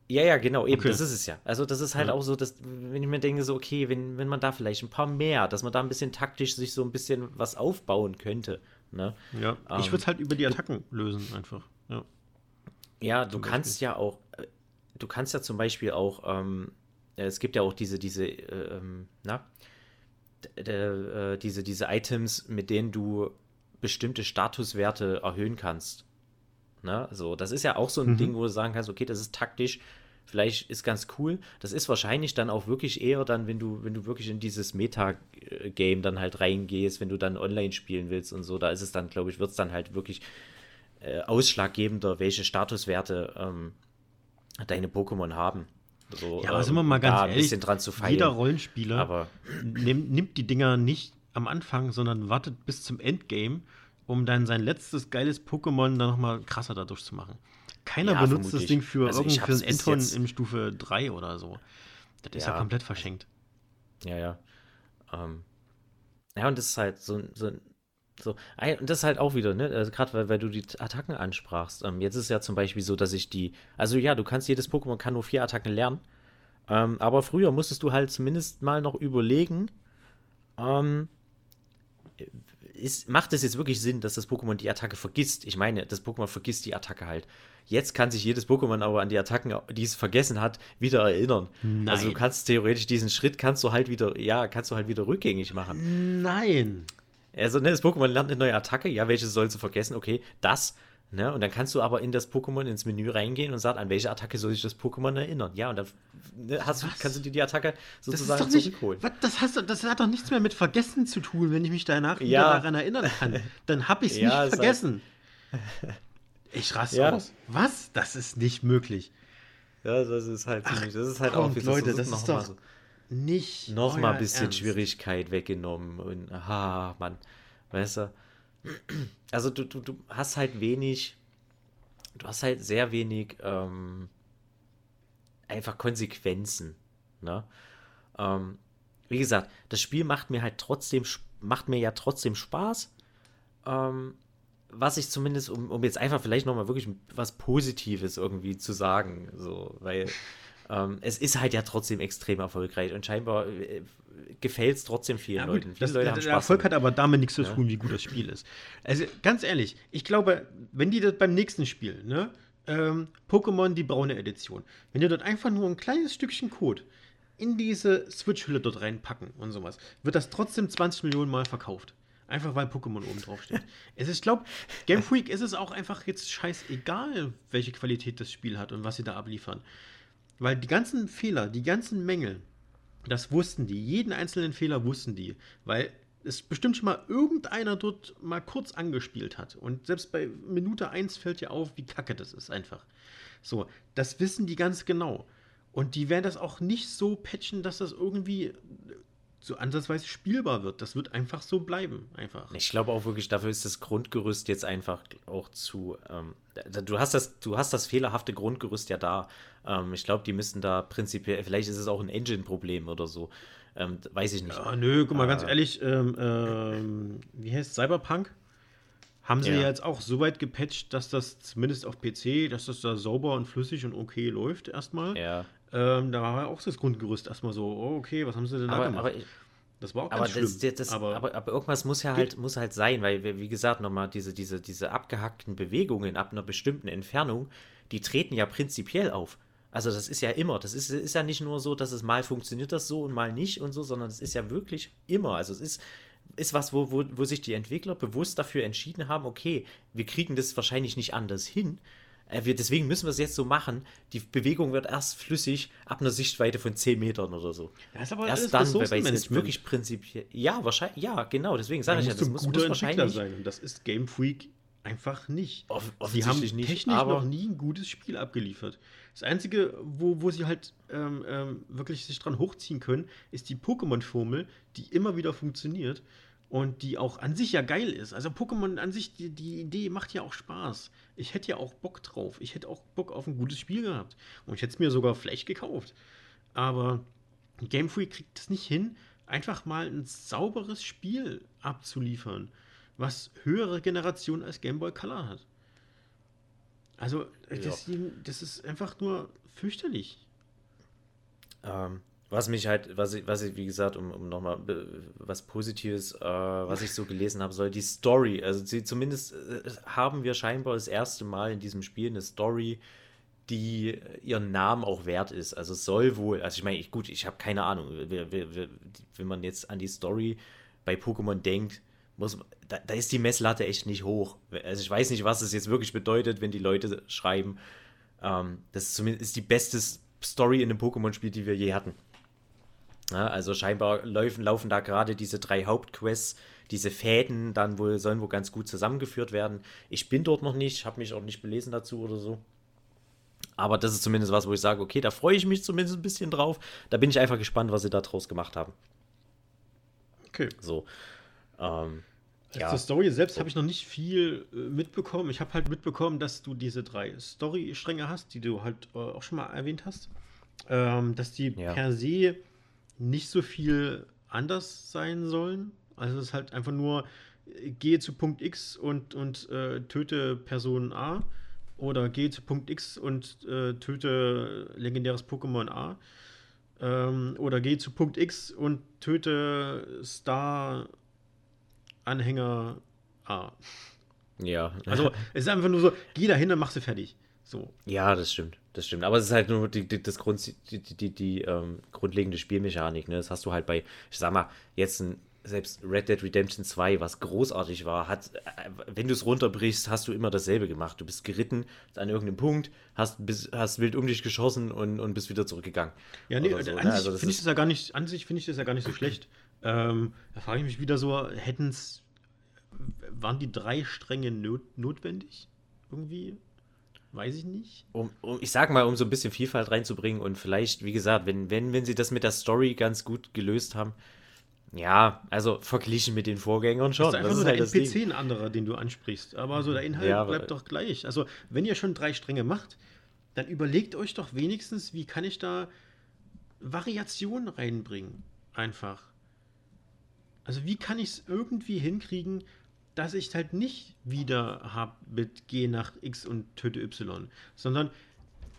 Ja, ja, genau, eben, okay. das ist es ja. Also das ist halt ja. auch so, dass, wenn ich mir denke, so, okay, wenn, wenn man da vielleicht ein paar mehr, dass man da ein bisschen taktisch sich so ein bisschen was aufbauen könnte. Ne? Ja, ähm, ich würde es halt über die Attacken lösen, einfach. Ja, ja du kannst ja auch, äh, du kannst ja zum Beispiel auch, ähm, es gibt ja auch diese, diese, äh, ähm, na, äh, diese, diese Items, mit denen du bestimmte Statuswerte erhöhen kannst. Ne? So, das ist ja auch so ein mhm. Ding, wo du sagen kannst, okay, das ist taktisch vielleicht ist ganz cool. Das ist wahrscheinlich dann auch wirklich eher dann, wenn du, wenn du wirklich in dieses Meta-Game dann halt reingehst, wenn du dann online spielen willst und so, da ist es dann, glaube ich, wird es dann halt wirklich äh, ausschlaggebender, welche Statuswerte ähm, deine Pokémon haben. So, ja, aber ähm, sind wir mal ganz ehrlich, dran zu feilen. jeder Rollenspieler aber nimmt, nimmt die Dinger nicht am Anfang, sondern wartet bis zum Endgame, um dann sein letztes geiles Pokémon dann nochmal krasser dadurch zu machen. Keiner ja, benutzt vermutlich. das Ding für, also irgendwie für einen Enton in Stufe 3 oder so. Das ist ja, ja komplett verschenkt. Ja, ja. Ähm, ja, und das ist halt so, so, so und das ist halt auch wieder, ne, also gerade weil, weil du die Attacken ansprachst. Ähm, jetzt ist es ja zum Beispiel so, dass ich die, also ja, du kannst jedes Pokémon kann nur vier Attacken lernen. Ähm, aber früher musstest du halt zumindest mal noch überlegen, ähm, ist, macht es jetzt wirklich Sinn, dass das Pokémon die Attacke vergisst? Ich meine, das Pokémon vergisst die Attacke halt. Jetzt kann sich jedes Pokémon aber an die Attacken, die es vergessen hat, wieder erinnern. Nein. Also du kannst theoretisch diesen Schritt kannst du halt wieder, ja, kannst du halt wieder rückgängig machen. Nein. Also, ne, das Pokémon lernt eine neue Attacke, ja, welche soll sie vergessen? Okay, das, Ne? Und dann kannst du aber in das Pokémon ins Menü reingehen und sagen, an welche Attacke soll sich das Pokémon erinnern? Ja, und dann ne, hast kannst du dir die Attacke sozusagen das zurückholen. Nicht, das, hast, das hat doch nichts mehr mit Vergessen zu tun, wenn ich mich danach ja. wieder daran erinnern kann. Dann habe ich es ja, nicht vergessen. Halt ich raste ja. aus. Was? Das ist nicht möglich. Ja, das ist halt ziemlich. Das ist halt auch Leute, das, das ist doch so nicht. Noch mal ein bisschen Ernst. Schwierigkeit weggenommen. Und aha, Mann. Weißt du? Also du, du, du hast halt wenig. Du hast halt sehr wenig ähm, einfach Konsequenzen. Ne? Ähm, wie gesagt, das Spiel macht mir halt trotzdem, macht mir ja trotzdem Spaß. Ähm, was ich zumindest, um, um jetzt einfach vielleicht nochmal wirklich was Positives irgendwie zu sagen, so, weil ähm, es ist halt ja trotzdem extrem erfolgreich und scheinbar äh, gefällt es trotzdem vielen ja, Leuten. Viele das, Leute der, der Erfolg hat aber damit nichts zu tun, ja. wie gut das Spiel ist. Also ganz ehrlich, ich glaube, wenn die das beim nächsten Spiel, ne, ähm, Pokémon die braune Edition, wenn die dort einfach nur ein kleines Stückchen Code in diese Switch-Hülle dort reinpacken und sowas, wird das trotzdem 20 Millionen Mal verkauft. Einfach weil Pokémon oben drauf steht. es ist, ich glaube, Game Freak ist es auch einfach jetzt scheißegal, welche Qualität das Spiel hat und was sie da abliefern. Weil die ganzen Fehler, die ganzen Mängel, das wussten die. Jeden einzelnen Fehler wussten die. Weil es bestimmt schon mal irgendeiner dort mal kurz angespielt hat. Und selbst bei Minute 1 fällt dir auf, wie kacke das ist einfach. So, das wissen die ganz genau. Und die werden das auch nicht so patchen, dass das irgendwie so ansatzweise spielbar wird. Das wird einfach so bleiben, einfach. Ich glaube auch wirklich, dafür ist das Grundgerüst jetzt einfach auch zu. Ähm, du hast das, du hast das fehlerhafte Grundgerüst ja da. Ähm, ich glaube, die müssten da prinzipiell, vielleicht ist es auch ein Engine-Problem oder so. Ähm, weiß ich nicht. Ja, nö, guck mal, äh, ganz ehrlich, ähm, ähm, wie heißt Cyberpunk? Haben sie ja. ja. jetzt auch so weit gepatcht, dass das zumindest auf PC, dass das da sauber und flüssig und okay läuft erstmal. Ja. Ähm, da war ja auch das Grundgerüst erstmal so, oh, okay, was haben sie denn aber, da gemacht? Aber, das war auch aber ganz das, das, aber, aber, aber, irgendwas muss ja halt, muss halt sein, weil, wie gesagt, nochmal diese, diese, diese abgehackten Bewegungen ab einer bestimmten Entfernung, die treten ja prinzipiell auf. Also das ist ja immer, das ist, ist ja nicht nur so, dass es mal funktioniert das so und mal nicht und so, sondern es ist ja wirklich immer. Also es ist, ist was, wo, wo, wo sich die Entwickler bewusst dafür entschieden haben, okay, wir kriegen das wahrscheinlich nicht anders hin, wir, deswegen müssen wir es jetzt so machen. Die Bewegung wird erst flüssig ab einer Sichtweite von 10 Metern oder so. Das ist aber erst dann, weil es wirklich prinzipiell. Ja, wahrscheinlich. Ja, genau. Deswegen sage ich ja, das muss, muss wahrscheinlich sein. Und das ist Game Freak einfach nicht. Off sie haben nicht, technisch noch nie ein gutes Spiel abgeliefert. Das Einzige, wo, wo sie halt ähm, ähm, wirklich sich dran hochziehen können, ist die Pokémon-Formel, die immer wieder funktioniert und die auch an sich ja geil ist. Also Pokémon an sich, die, die Idee macht ja auch Spaß. Ich hätte ja auch Bock drauf. Ich hätte auch Bock auf ein gutes Spiel gehabt. Und ich hätte es mir sogar vielleicht gekauft. Aber Game Freak kriegt es nicht hin, einfach mal ein sauberes Spiel abzuliefern, was höhere Generationen als Game Boy Color hat. Also, das, das ist einfach nur fürchterlich. Ähm, was mich halt, was ich, was ich wie gesagt, um, um nochmal was Positives, äh, was ich so gelesen habe, soll die Story. Also sie, zumindest äh, haben wir scheinbar das erste Mal in diesem Spiel eine Story, die ihren Namen auch wert ist. Also soll wohl, also ich meine, ich, gut, ich habe keine Ahnung, wenn man jetzt an die Story bei Pokémon denkt, muss, da, da, ist die Messlatte echt nicht hoch. Also ich weiß nicht, was es jetzt wirklich bedeutet, wenn die Leute schreiben, ähm, das ist zumindest ist die beste Story in einem Pokémon-Spiel, die wir je hatten. Ja, also scheinbar laufen, laufen da gerade diese drei Hauptquests, diese Fäden dann wohl, sollen wohl ganz gut zusammengeführt werden. Ich bin dort noch nicht, habe mich auch nicht belesen dazu oder so. Aber das ist zumindest was, wo ich sage, okay, da freue ich mich zumindest ein bisschen drauf. Da bin ich einfach gespannt, was sie da draus gemacht haben. Okay. So. Ähm, ja. Zur Story selbst habe ich noch nicht viel äh, mitbekommen. Ich habe halt mitbekommen, dass du diese drei Story-Stränge hast, die du halt äh, auch schon mal erwähnt hast. Ähm, dass die ja. per se nicht so viel anders sein sollen. Also es ist halt einfach nur, gehe zu Punkt X und, und äh, töte Person A oder gehe zu Punkt X und äh, töte legendäres Pokémon A. Ähm, oder gehe zu Punkt X und töte Star Anhänger A. Ja. Also es ist einfach nur so, geh da hin und mach sie fertig. So. Ja, das stimmt. Das stimmt. Aber es ist halt nur die, die das Grund, die, die, die ähm, grundlegende Spielmechanik. Ne? Das hast du halt bei, ich sag mal, jetzt ein selbst Red Dead Redemption 2, was großartig war, hat, äh, wenn du es runterbrichst, hast du immer dasselbe gemacht. Du bist geritten an irgendeinem Punkt, hast, bis, hast wild um dich geschossen und, und bist wieder zurückgegangen. Ja, nee, so, an, ne? also finde ich das ja gar nicht, an sich finde ich das ja gar nicht so schlecht. Ähm, da frage ich mich wieder so, hätten es, waren die drei Stränge not, notwendig? Irgendwie? Weiß ich nicht. Um, um, ich sag mal, um so ein bisschen Vielfalt reinzubringen und vielleicht, wie gesagt, wenn, wenn, wenn sie das mit der Story ganz gut gelöst haben, ja, also verglichen mit den Vorgängern schon. Das ist einfach das nur der halt NPC ein anderer, den du ansprichst. Aber so der Inhalt ja, bleibt doch gleich. Also, wenn ihr schon drei Stränge macht, dann überlegt euch doch wenigstens, wie kann ich da Variationen reinbringen. Einfach. Also, wie kann ich es irgendwie hinkriegen, dass ich halt nicht wieder habe mit Geh nach X und töte Y, sondern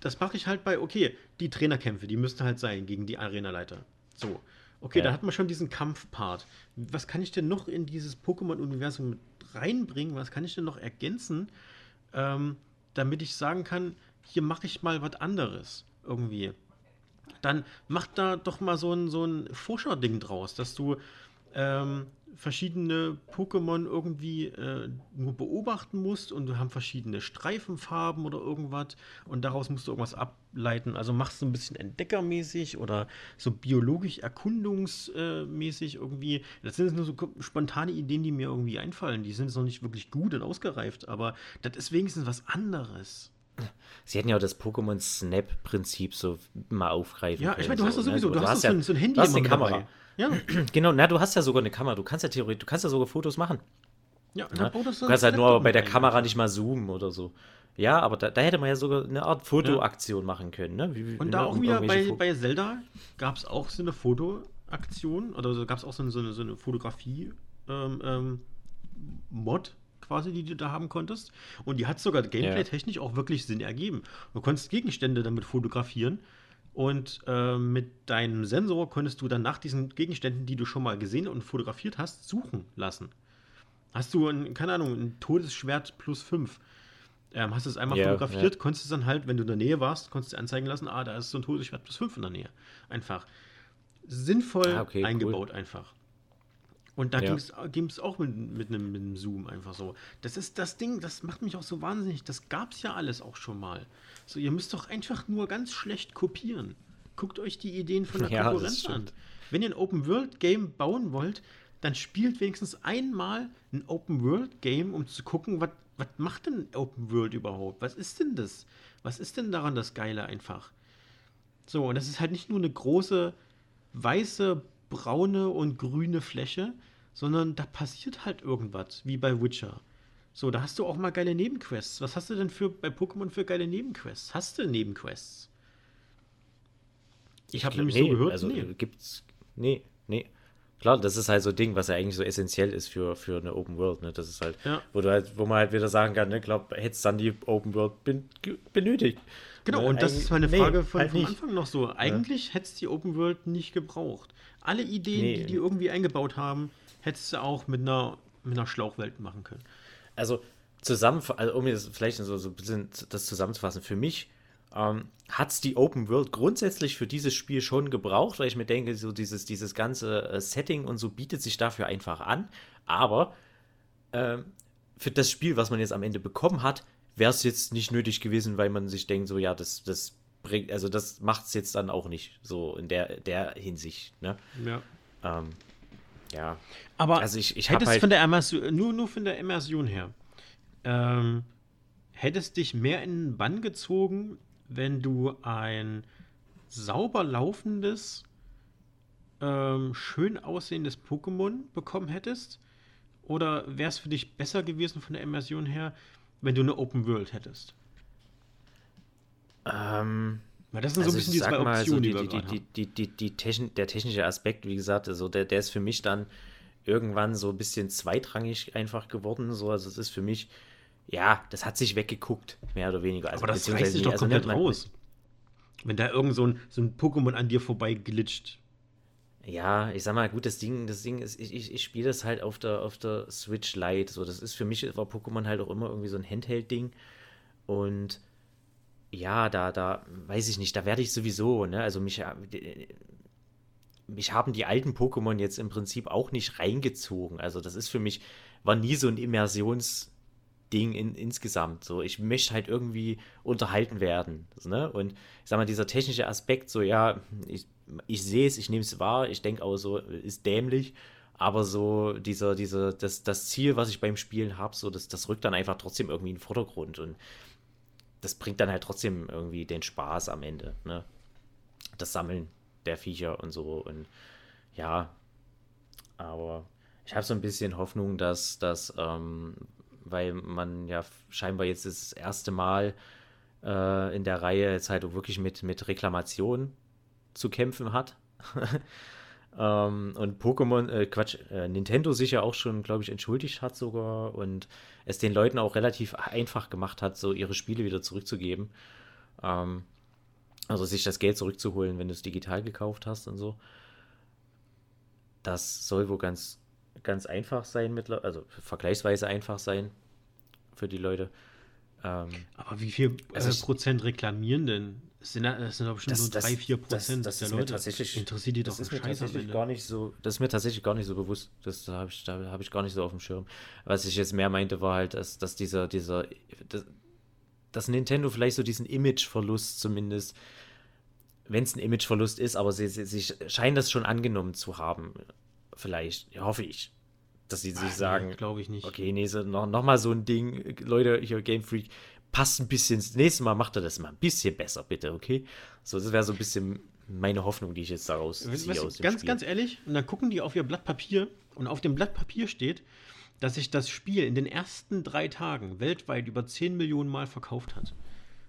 das mache ich halt bei, okay, die Trainerkämpfe, die müssten halt sein gegen die Arenaleiter. So. Okay, ja. da hat man schon diesen Kampfpart. Was kann ich denn noch in dieses Pokémon-Universum mit reinbringen? Was kann ich denn noch ergänzen, ähm, damit ich sagen kann, hier mache ich mal was anderes irgendwie. Dann mach da doch mal so ein, so ein Vorschau-Ding draus, dass du ähm, verschiedene Pokémon irgendwie äh, nur beobachten musst und du haben verschiedene Streifenfarben oder irgendwas und daraus musst du irgendwas ableiten. Also machst du ein bisschen entdeckermäßig oder so biologisch erkundungsmäßig irgendwie. Das sind nur so spontane Ideen, die mir irgendwie einfallen. Die sind jetzt noch nicht wirklich gut und ausgereift, aber das ist wenigstens was anderes. Sie hätten ja auch das Pokémon Snap-Prinzip so mal aufgreifen ja, können. Ja, ich meine, du hast das sowieso, ne? du, du, hast, hast ja, so ein Handy du hast eine Kamera. Dabei. Ja. Genau, na, du hast ja sogar eine Kamera. Du kannst ja theoretisch, du kannst ja sogar Fotos machen. Ja, ja? Du kannst halt nur bei der Kamera nicht mal zoomen oder so. Ja, aber da, da hätte man ja sogar eine Art Fotoaktion ja. machen können. Ne? Wie, Und da ne, auch wieder bei, bei Zelda gab es auch so eine Fotoaktion oder so, gab es auch so eine, so eine, so eine Fotografie-Mod ähm, ähm, quasi, die du da haben konntest. Und die hat sogar gameplay-technisch auch wirklich Sinn ergeben. Du konntest Gegenstände damit fotografieren und äh, mit deinem Sensor konntest du dann nach diesen Gegenständen, die du schon mal gesehen und fotografiert hast, suchen lassen. Hast du, ein, keine Ahnung, ein Todesschwert plus 5. Ähm, hast du es einmal yeah, fotografiert, yeah. konntest du es dann halt, wenn du in der Nähe warst, konntest du anzeigen lassen, ah, da ist so ein Todesschwert plus 5 in der Nähe. Einfach. Sinnvoll ah, okay, eingebaut cool. einfach. Und da ja. ging es auch mit, mit, einem, mit einem Zoom einfach so. Das ist das Ding, das macht mich auch so wahnsinnig. Das gab es ja alles auch schon mal. So, ihr müsst doch einfach nur ganz schlecht kopieren. Guckt euch die Ideen von der ja, Konkurrenz an. Wenn ihr ein Open-World-Game bauen wollt, dann spielt wenigstens einmal ein Open-World-Game, um zu gucken, was macht denn Open World überhaupt? Was ist denn das? Was ist denn daran das Geile einfach? So, und das ist halt nicht nur eine große weiße braune und grüne Fläche, sondern da passiert halt irgendwas, wie bei Witcher. So, da hast du auch mal geile Nebenquests. Was hast du denn für bei Pokémon für geile Nebenquests? Hast du Nebenquests? Ich habe nämlich nee, so gehört, also nee. gibt's nee, nee. Klar, das ist halt so ein Ding, was ja eigentlich so essentiell ist für, für eine Open World, ne? Das ist halt, ja. wo du halt, wo man halt wieder sagen kann, ne, glaub, hättest dann die Open World ben, benötigt. Genau, ne? und das ist meine Frage nee, von, halt vom Anfang noch so. Eigentlich ja. hättest die Open World nicht gebraucht. Alle Ideen, nee. die die irgendwie eingebaut haben, hättest du auch mit einer, mit einer Schlauchwelt machen können. Also, zusammen, also um jetzt vielleicht so, so ein bisschen das zusammenzufassen, für mich ähm, hat es die Open World grundsätzlich für dieses Spiel schon gebraucht, weil ich mir denke, so dieses, dieses ganze äh, Setting und so bietet sich dafür einfach an. Aber ähm, für das Spiel, was man jetzt am Ende bekommen hat, wäre es jetzt nicht nötig gewesen, weil man sich denkt, so ja, das, das bringt, also das macht es jetzt dann auch nicht so in der, der Hinsicht. Ne? Ja. Ähm, ja. Aber also ich, ich hättest halt von der Immersion, nur, nur von der Immersion her, ähm, hättest dich mehr in den Bann gezogen, wenn du ein sauber laufendes, ähm, schön aussehendes Pokémon bekommen hättest? Oder wäre es für dich besser gewesen von der Immersion her, wenn du eine Open World hättest? Ähm, das sind also so ein bisschen die zwei Optionen, so die, die, die, die, die, die Techn der technische Aspekt, wie gesagt, also der, der ist für mich dann irgendwann so ein bisschen zweitrangig einfach geworden. So, also es ist für mich, ja, das hat sich weggeguckt, mehr oder weniger. Also, Aber das reißt sich doch also komplett man, raus. Wenn da irgend so ein, so ein Pokémon an dir vorbei glitscht. Ja, ich sag mal, gut, das Ding, das Ding ist, ich, ich, ich spiele das halt auf der, auf der Switch Lite. So, das ist für mich war Pokémon halt auch immer irgendwie so ein Handheld-Ding. Und ja, da, da, weiß ich nicht, da werde ich sowieso, ne, also mich, äh, mich haben die alten Pokémon jetzt im Prinzip auch nicht reingezogen. Also das ist für mich, war nie so ein Immersions- Ding in, insgesamt. So, ich möchte halt irgendwie unterhalten werden. Ne? Und ich sag mal, dieser technische Aspekt, so ja, ich, ich sehe es, ich nehme es wahr, ich denke auch so, ist dämlich. Aber so dieser, dieser, das, das Ziel, was ich beim Spielen habe, so, das, das rückt dann einfach trotzdem irgendwie in den Vordergrund. Und das bringt dann halt trotzdem irgendwie den Spaß am Ende. Ne? Das Sammeln der Viecher und so. Und ja, aber ich habe so ein bisschen Hoffnung, dass das, ähm, weil man ja scheinbar jetzt das erste Mal äh, in der Reihe jetzt halt wirklich mit, mit Reklamation zu kämpfen hat. ähm, und Pokémon, äh, Quatsch, äh, Nintendo sich ja auch schon, glaube ich, entschuldigt hat sogar und es den Leuten auch relativ einfach gemacht hat, so ihre Spiele wieder zurückzugeben. Ähm, also sich das Geld zurückzuholen, wenn du es digital gekauft hast und so. Das soll wohl ganz ganz einfach sein, also vergleichsweise einfach sein für die Leute. Ähm, Aber wie viel also äh, Prozent reklamieren denn? Es sind, es sind doch bestimmt das, nur 3, 4 Prozent das, das der Leute. Tatsächlich, interessiert die doch das ist mir tatsächlich gar nicht so, Das ist mir tatsächlich gar nicht so bewusst. Das habe ich, da habe ich gar nicht so auf dem Schirm. Was ich jetzt mehr meinte, war halt, dass, dass dieser, dieser, das, dass Nintendo vielleicht so diesen Imageverlust zumindest, wenn es ein Imageverlust ist, aber sie, sie, sie scheinen das schon angenommen zu haben. Vielleicht, hoffe ich dass sie sich Ach, sagen, nee, glaube ich nicht. Okay, nee, so, noch, noch mal so ein Ding, Leute, hier Game Freak, passt ein bisschen, das nächste Mal macht er das mal ein bisschen besser, bitte, okay? So, das wäre so ein bisschen meine Hoffnung, die ich jetzt daraus ziehe aus dem Ganz, Spiel. ganz ehrlich, und dann gucken die auf ihr Blatt Papier und auf dem Blatt Papier steht, dass sich das Spiel in den ersten drei Tagen weltweit über 10 Millionen Mal verkauft hat.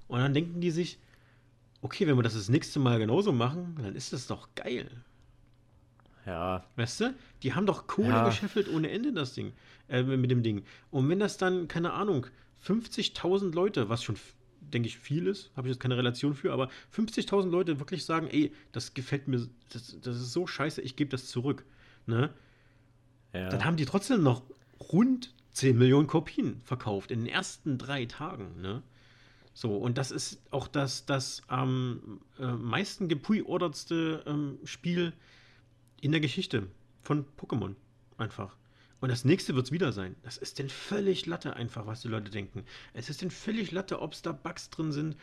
Und dann denken die sich, okay, wenn wir das das nächste Mal genauso machen, dann ist das doch geil. Ja. Weißt du? Die haben doch Kohle ja. gescheffelt ohne Ende, das Ding. Äh, mit dem Ding. Und wenn das dann, keine Ahnung, 50.000 Leute, was schon, denke ich, viel ist, habe ich jetzt keine Relation für, aber 50.000 Leute wirklich sagen, ey, das gefällt mir, das, das ist so scheiße, ich gebe das zurück. Ne? Ja. Dann haben die trotzdem noch rund 10 Millionen Kopien verkauft in den ersten drei Tagen. Ne? So, und das ist auch das, das am äh, meisten gepreordertste ähm, Spiel in der Geschichte von Pokémon. Einfach. Und das nächste wird es wieder sein. Das ist denn völlig Latte einfach, was die Leute denken. Es ist denn völlig Latte, ob es da Bugs drin sind,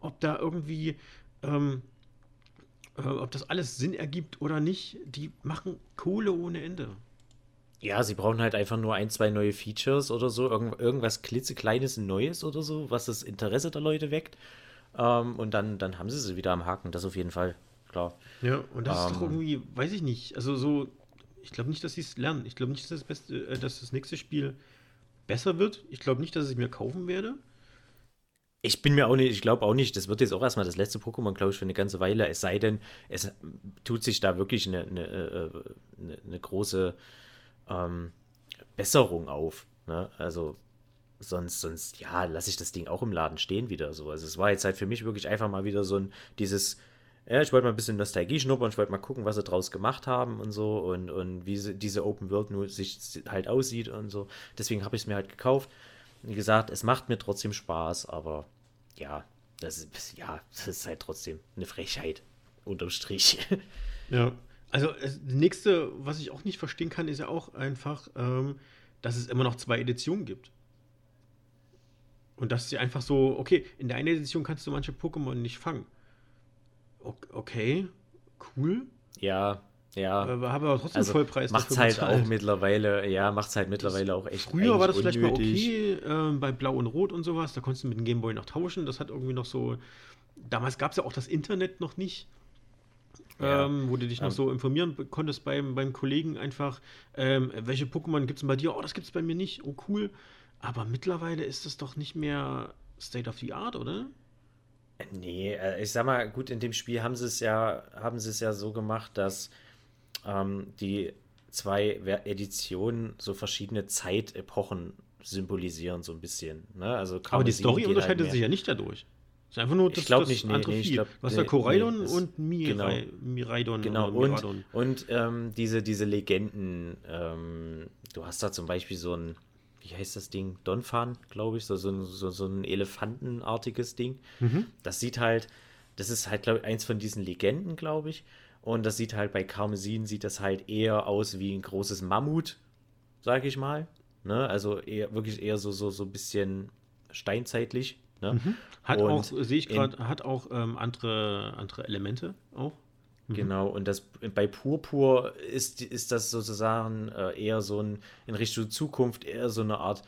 ob da irgendwie, ähm, äh, ob das alles Sinn ergibt oder nicht. Die machen Kohle ohne Ende. Ja, sie brauchen halt einfach nur ein, zwei neue Features oder so, irgend, irgendwas klitzekleines Neues oder so, was das Interesse der Leute weckt. Ähm, und dann, dann haben sie sie wieder am Haken, das auf jeden Fall klar. Ja, und das ähm, ist doch ähm. irgendwie, weiß ich nicht, also so, ich glaube nicht, dass sie es lernen. Ich glaube nicht, dass das, beste, äh, dass das nächste Spiel besser wird. Ich glaube nicht, dass ich mir kaufen werde. Ich bin mir auch nicht, ich glaube auch nicht, das wird jetzt auch erstmal das letzte Pokémon, glaube ich, für eine ganze Weile. Es sei denn, es tut sich da wirklich eine, eine, äh, eine, eine große ähm, Besserung auf. Ne? Also sonst, sonst, ja, lasse ich das Ding auch im Laden stehen wieder so. Also es war jetzt halt für mich wirklich einfach mal wieder so ein, dieses ja, ich wollte mal ein bisschen Nostalgie schnuppern, ich wollte mal gucken, was sie draus gemacht haben und so und, und wie sie, diese Open World nur sich halt aussieht und so. Deswegen habe ich es mir halt gekauft. Wie gesagt, es macht mir trotzdem Spaß, aber ja, das ist, ja, das ist halt trotzdem eine Frechheit. Unterm Strich. Ja. Also das nächste, was ich auch nicht verstehen kann, ist ja auch einfach, ähm, dass es immer noch zwei Editionen gibt. Und dass sie einfach so, okay, in der einen Edition kannst du manche Pokémon nicht fangen. Okay, cool. Ja, ja. Aber habe aber trotzdem also, Vollpreis. Macht's halt bezahlt. auch mittlerweile, ja, macht's halt mittlerweile auch echt. Früher war das unnötig. vielleicht mal okay, äh, bei Blau und Rot und sowas, da konntest du mit dem Gameboy noch tauschen. Das hat irgendwie noch so. Damals gab es ja auch das Internet noch nicht. Ja. Ähm, wo du dich noch um, so informieren konntest beim, beim Kollegen einfach, ähm, welche Pokémon gibt es bei dir? Oh, das gibt es bei mir nicht. Oh, cool. Aber mittlerweile ist das doch nicht mehr State of the Art, oder? Nee, äh, ich sag mal, gut, in dem Spiel haben sie es ja, haben sie es ja so gemacht, dass ähm, die zwei Editionen so verschiedene Zeitepochen symbolisieren, so ein bisschen. Ne? Also Aber die Story unterscheidet sich ja nicht dadurch. Ist einfach nur das, ich glaube nicht, nee, andere nee, ich glaub, Was nee, Koraidon nee, und Mirai, genau, Miraidon. Genau, und, und ähm, diese, diese Legenden. Ähm, du hast da zum Beispiel so ein wie heißt das Ding? Donphan, glaube ich, so, so, so, so ein elefantenartiges Ding. Mhm. Das sieht halt, das ist halt, glaube ich, eins von diesen Legenden, glaube ich. Und das sieht halt bei Karmesin sieht das halt eher aus wie ein großes Mammut, sag ich mal. Ne? Also eher, wirklich eher so, so, so ein bisschen steinzeitlich. Ne? Mhm. Hat und auch, sehe ich gerade, hat auch ähm, andere, andere Elemente auch. Mhm. Genau, und das bei Purpur ist, ist das sozusagen äh, eher so ein, in Richtung Zukunft, eher so eine Art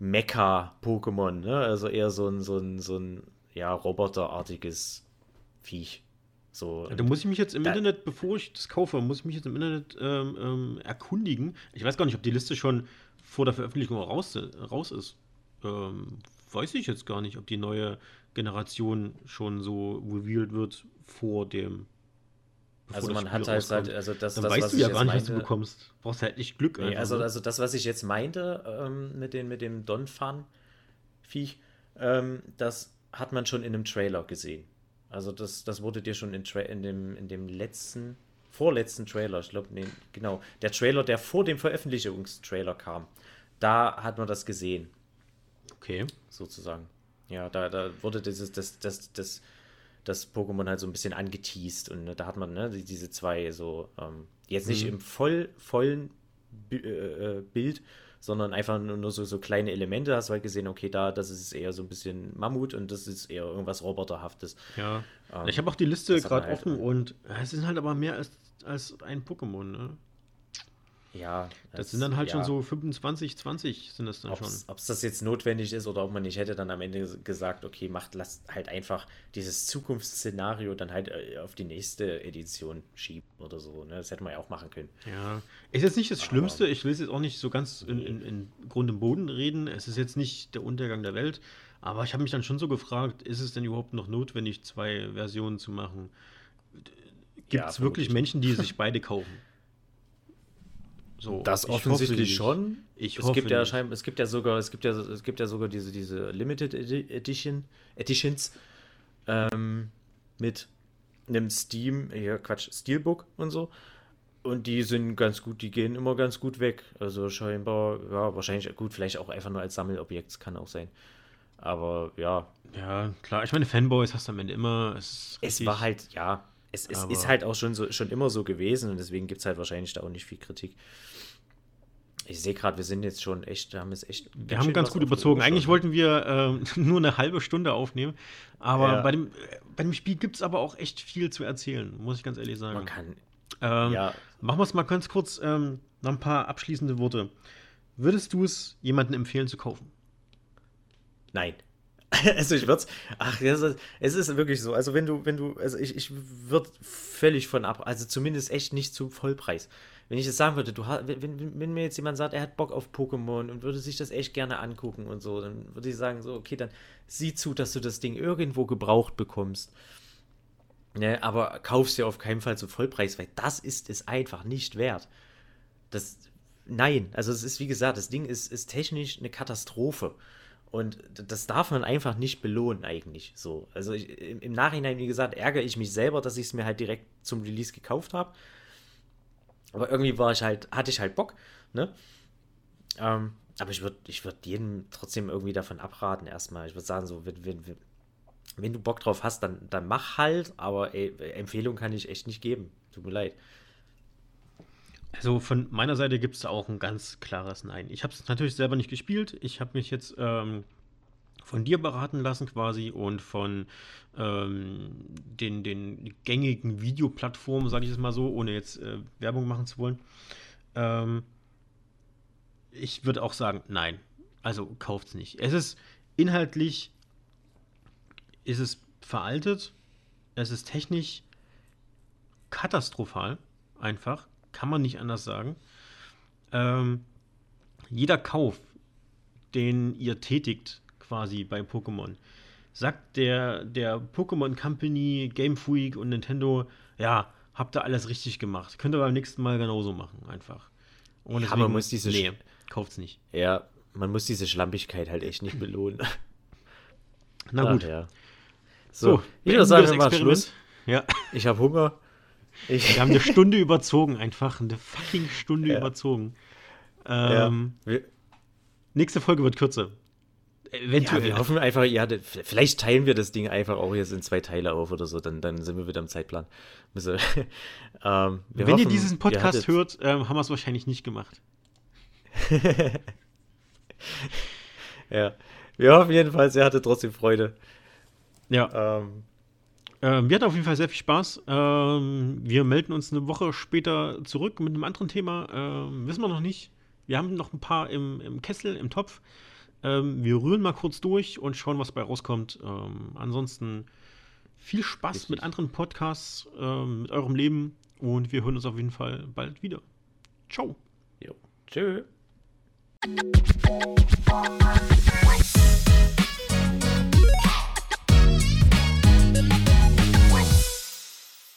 Mecha-Pokémon, ne? Also eher so ein, so ein, so ein ja, roboterartiges Viech. So, ja, da muss ich mich jetzt im Internet, bevor ich das kaufe, muss ich mich jetzt im Internet ähm, ähm, erkundigen. Ich weiß gar nicht, ob die Liste schon vor der Veröffentlichung raus, raus ist. Ähm, weiß ich jetzt gar nicht, ob die neue Generation schon so revealed wird vor dem. Also man hat halt, halt, also das, Dann das weißt was du ja gar nicht, meinte, was du bekommst. Brauchst halt nicht Glück. Nee, also, ne? also das, was ich jetzt meinte ähm, mit, den, mit dem Donphan-Viech, ähm, das hat man schon in einem Trailer gesehen. Also das, das wurde dir schon in, in, dem, in dem letzten, vorletzten Trailer, ich glaube, nee, genau, der Trailer, der vor dem Veröffentlichungstrailer kam, da hat man das gesehen. Okay. Sozusagen. Ja, da, da wurde dieses, das, das, das, das Pokémon halt so ein bisschen angeteased und ne, da hat man ne, diese zwei so, ähm, jetzt nicht mhm. im voll, vollen B äh, äh, Bild, sondern einfach nur, nur so, so kleine Elemente. Hast du halt gesehen, okay, da, das ist eher so ein bisschen Mammut und das ist eher irgendwas Roboterhaftes. Ja. Ähm, ich habe auch die Liste gerade halt offen und es sind halt aber mehr als, als ein Pokémon, ne? Ja. Das, das sind dann halt ja. schon so 25, 20 sind das dann ob's, schon. Ob es das jetzt notwendig ist oder ob man nicht hätte dann am Ende gesagt, okay, macht, lasst halt einfach dieses Zukunftsszenario dann halt äh, auf die nächste Edition schieben oder so. Ne? Das hätte man ja auch machen können. Ja. Ist jetzt nicht das Aber, Schlimmste. Ich will es jetzt auch nicht so ganz in, in, in Grund und Boden reden. Es ist jetzt nicht der Untergang der Welt. Aber ich habe mich dann schon so gefragt, ist es denn überhaupt noch notwendig, zwei Versionen zu machen? Gibt es ja, wirklich Menschen, die sich beide kaufen? So, das offensichtlich schon. Ich es gibt ja scheinbar, es gibt ja sogar, es gibt ja, es gibt ja sogar diese, diese Limited Edition, Editions ähm, mit einem Steam, ja Quatsch, Steelbook und so. Und die sind ganz gut, die gehen immer ganz gut weg. Also scheinbar, ja, wahrscheinlich gut, vielleicht auch einfach nur als Sammelobjekt, kann auch sein. Aber ja. Ja, klar. Ich meine, Fanboys hast du am Ende immer. Es, es war halt, ja, es, es ist halt auch schon, so, schon immer so gewesen und deswegen gibt es halt wahrscheinlich da auch nicht viel Kritik. Ich sehe gerade, wir sind jetzt schon echt, wir haben es echt. Wir haben ganz gut überzogen. Eigentlich wollten wir äh, nur eine halbe Stunde aufnehmen, aber ja. bei, dem, bei dem Spiel gibt es aber auch echt viel zu erzählen, muss ich ganz ehrlich sagen. Man kann. Ähm, ja. Machen wir es mal ganz kurz, ähm, noch ein paar abschließende Worte. Würdest du es jemandem empfehlen zu kaufen? Nein. Also ich würde ach, es ist wirklich so. Also wenn du, wenn du, also ich, ich würde völlig von ab, also zumindest echt nicht zu Vollpreis. Wenn ich das sagen würde, du wenn, wenn mir jetzt jemand sagt, er hat Bock auf Pokémon und würde sich das echt gerne angucken und so, dann würde ich sagen, so, okay, dann sieh zu, dass du das Ding irgendwo gebraucht bekommst. Ne, aber kaufst dir auf keinen Fall zu Vollpreis, weil das ist es einfach nicht wert. Das, nein, also es ist wie gesagt, das Ding ist, ist technisch eine Katastrophe. Und das darf man einfach nicht belohnen, eigentlich. So. Also ich, im Nachhinein, wie gesagt, ärgere ich mich selber, dass ich es mir halt direkt zum Release gekauft habe. Aber irgendwie war ich halt, hatte ich halt Bock, ne? Ähm, aber ich würde ich würd jedem trotzdem irgendwie davon abraten, erstmal. Ich würde sagen, so, wenn, wenn, wenn du Bock drauf hast, dann, dann mach halt, aber ey, Empfehlung kann ich echt nicht geben. Tut mir leid. Also von meiner Seite gibt es da auch ein ganz klares Nein. Ich habe es natürlich selber nicht gespielt. Ich habe mich jetzt ähm, von dir beraten lassen quasi und von ähm, den, den gängigen Videoplattformen, sage ich es mal so, ohne jetzt äh, Werbung machen zu wollen. Ähm, ich würde auch sagen, nein. Also kauft es nicht. Es ist inhaltlich, ist es veraltet. Es ist technisch katastrophal, einfach kann man nicht anders sagen. Ähm, jeder Kauf, den ihr tätigt, quasi bei Pokémon, sagt der, der Pokémon Company, Game Freak und Nintendo, ja, habt ihr alles richtig gemacht. Könnt ihr beim nächsten Mal genauso machen, einfach. Und ja, man muss diese. Nee, kauft's nicht. Ja, man muss diese Schlampigkeit halt echt nicht belohnen. Na gut. Ach, ja. So, so ich würde sagen, machen Schluss. Ja. Ich habe Hunger. Ich Wir haben eine Stunde überzogen, einfach eine fucking Stunde ja. überzogen. Ähm, ja. nächste Folge wird kürzer. Eventuell. Ja, wir hoffen einfach, ja, vielleicht teilen wir das Ding einfach auch jetzt in zwei Teile auf oder so, dann, dann sind wir wieder im Zeitplan. ähm, Wenn hoffen, ihr diesen Podcast ihr hört, ähm, haben wir es wahrscheinlich nicht gemacht. ja, wir hoffen jedenfalls, ihr hattet trotzdem Freude. Ja. Ähm, ähm, wir hatten auf jeden Fall sehr viel Spaß. Ähm, wir melden uns eine Woche später zurück mit einem anderen Thema. Ähm, wissen wir noch nicht. Wir haben noch ein paar im, im Kessel, im Topf. Ähm, wir rühren mal kurz durch und schauen, was bei rauskommt. Ähm, ansonsten viel Spaß Richtig. mit anderen Podcasts, ähm, mit eurem Leben und wir hören uns auf jeden Fall bald wieder. Ciao. Jo. Tschö.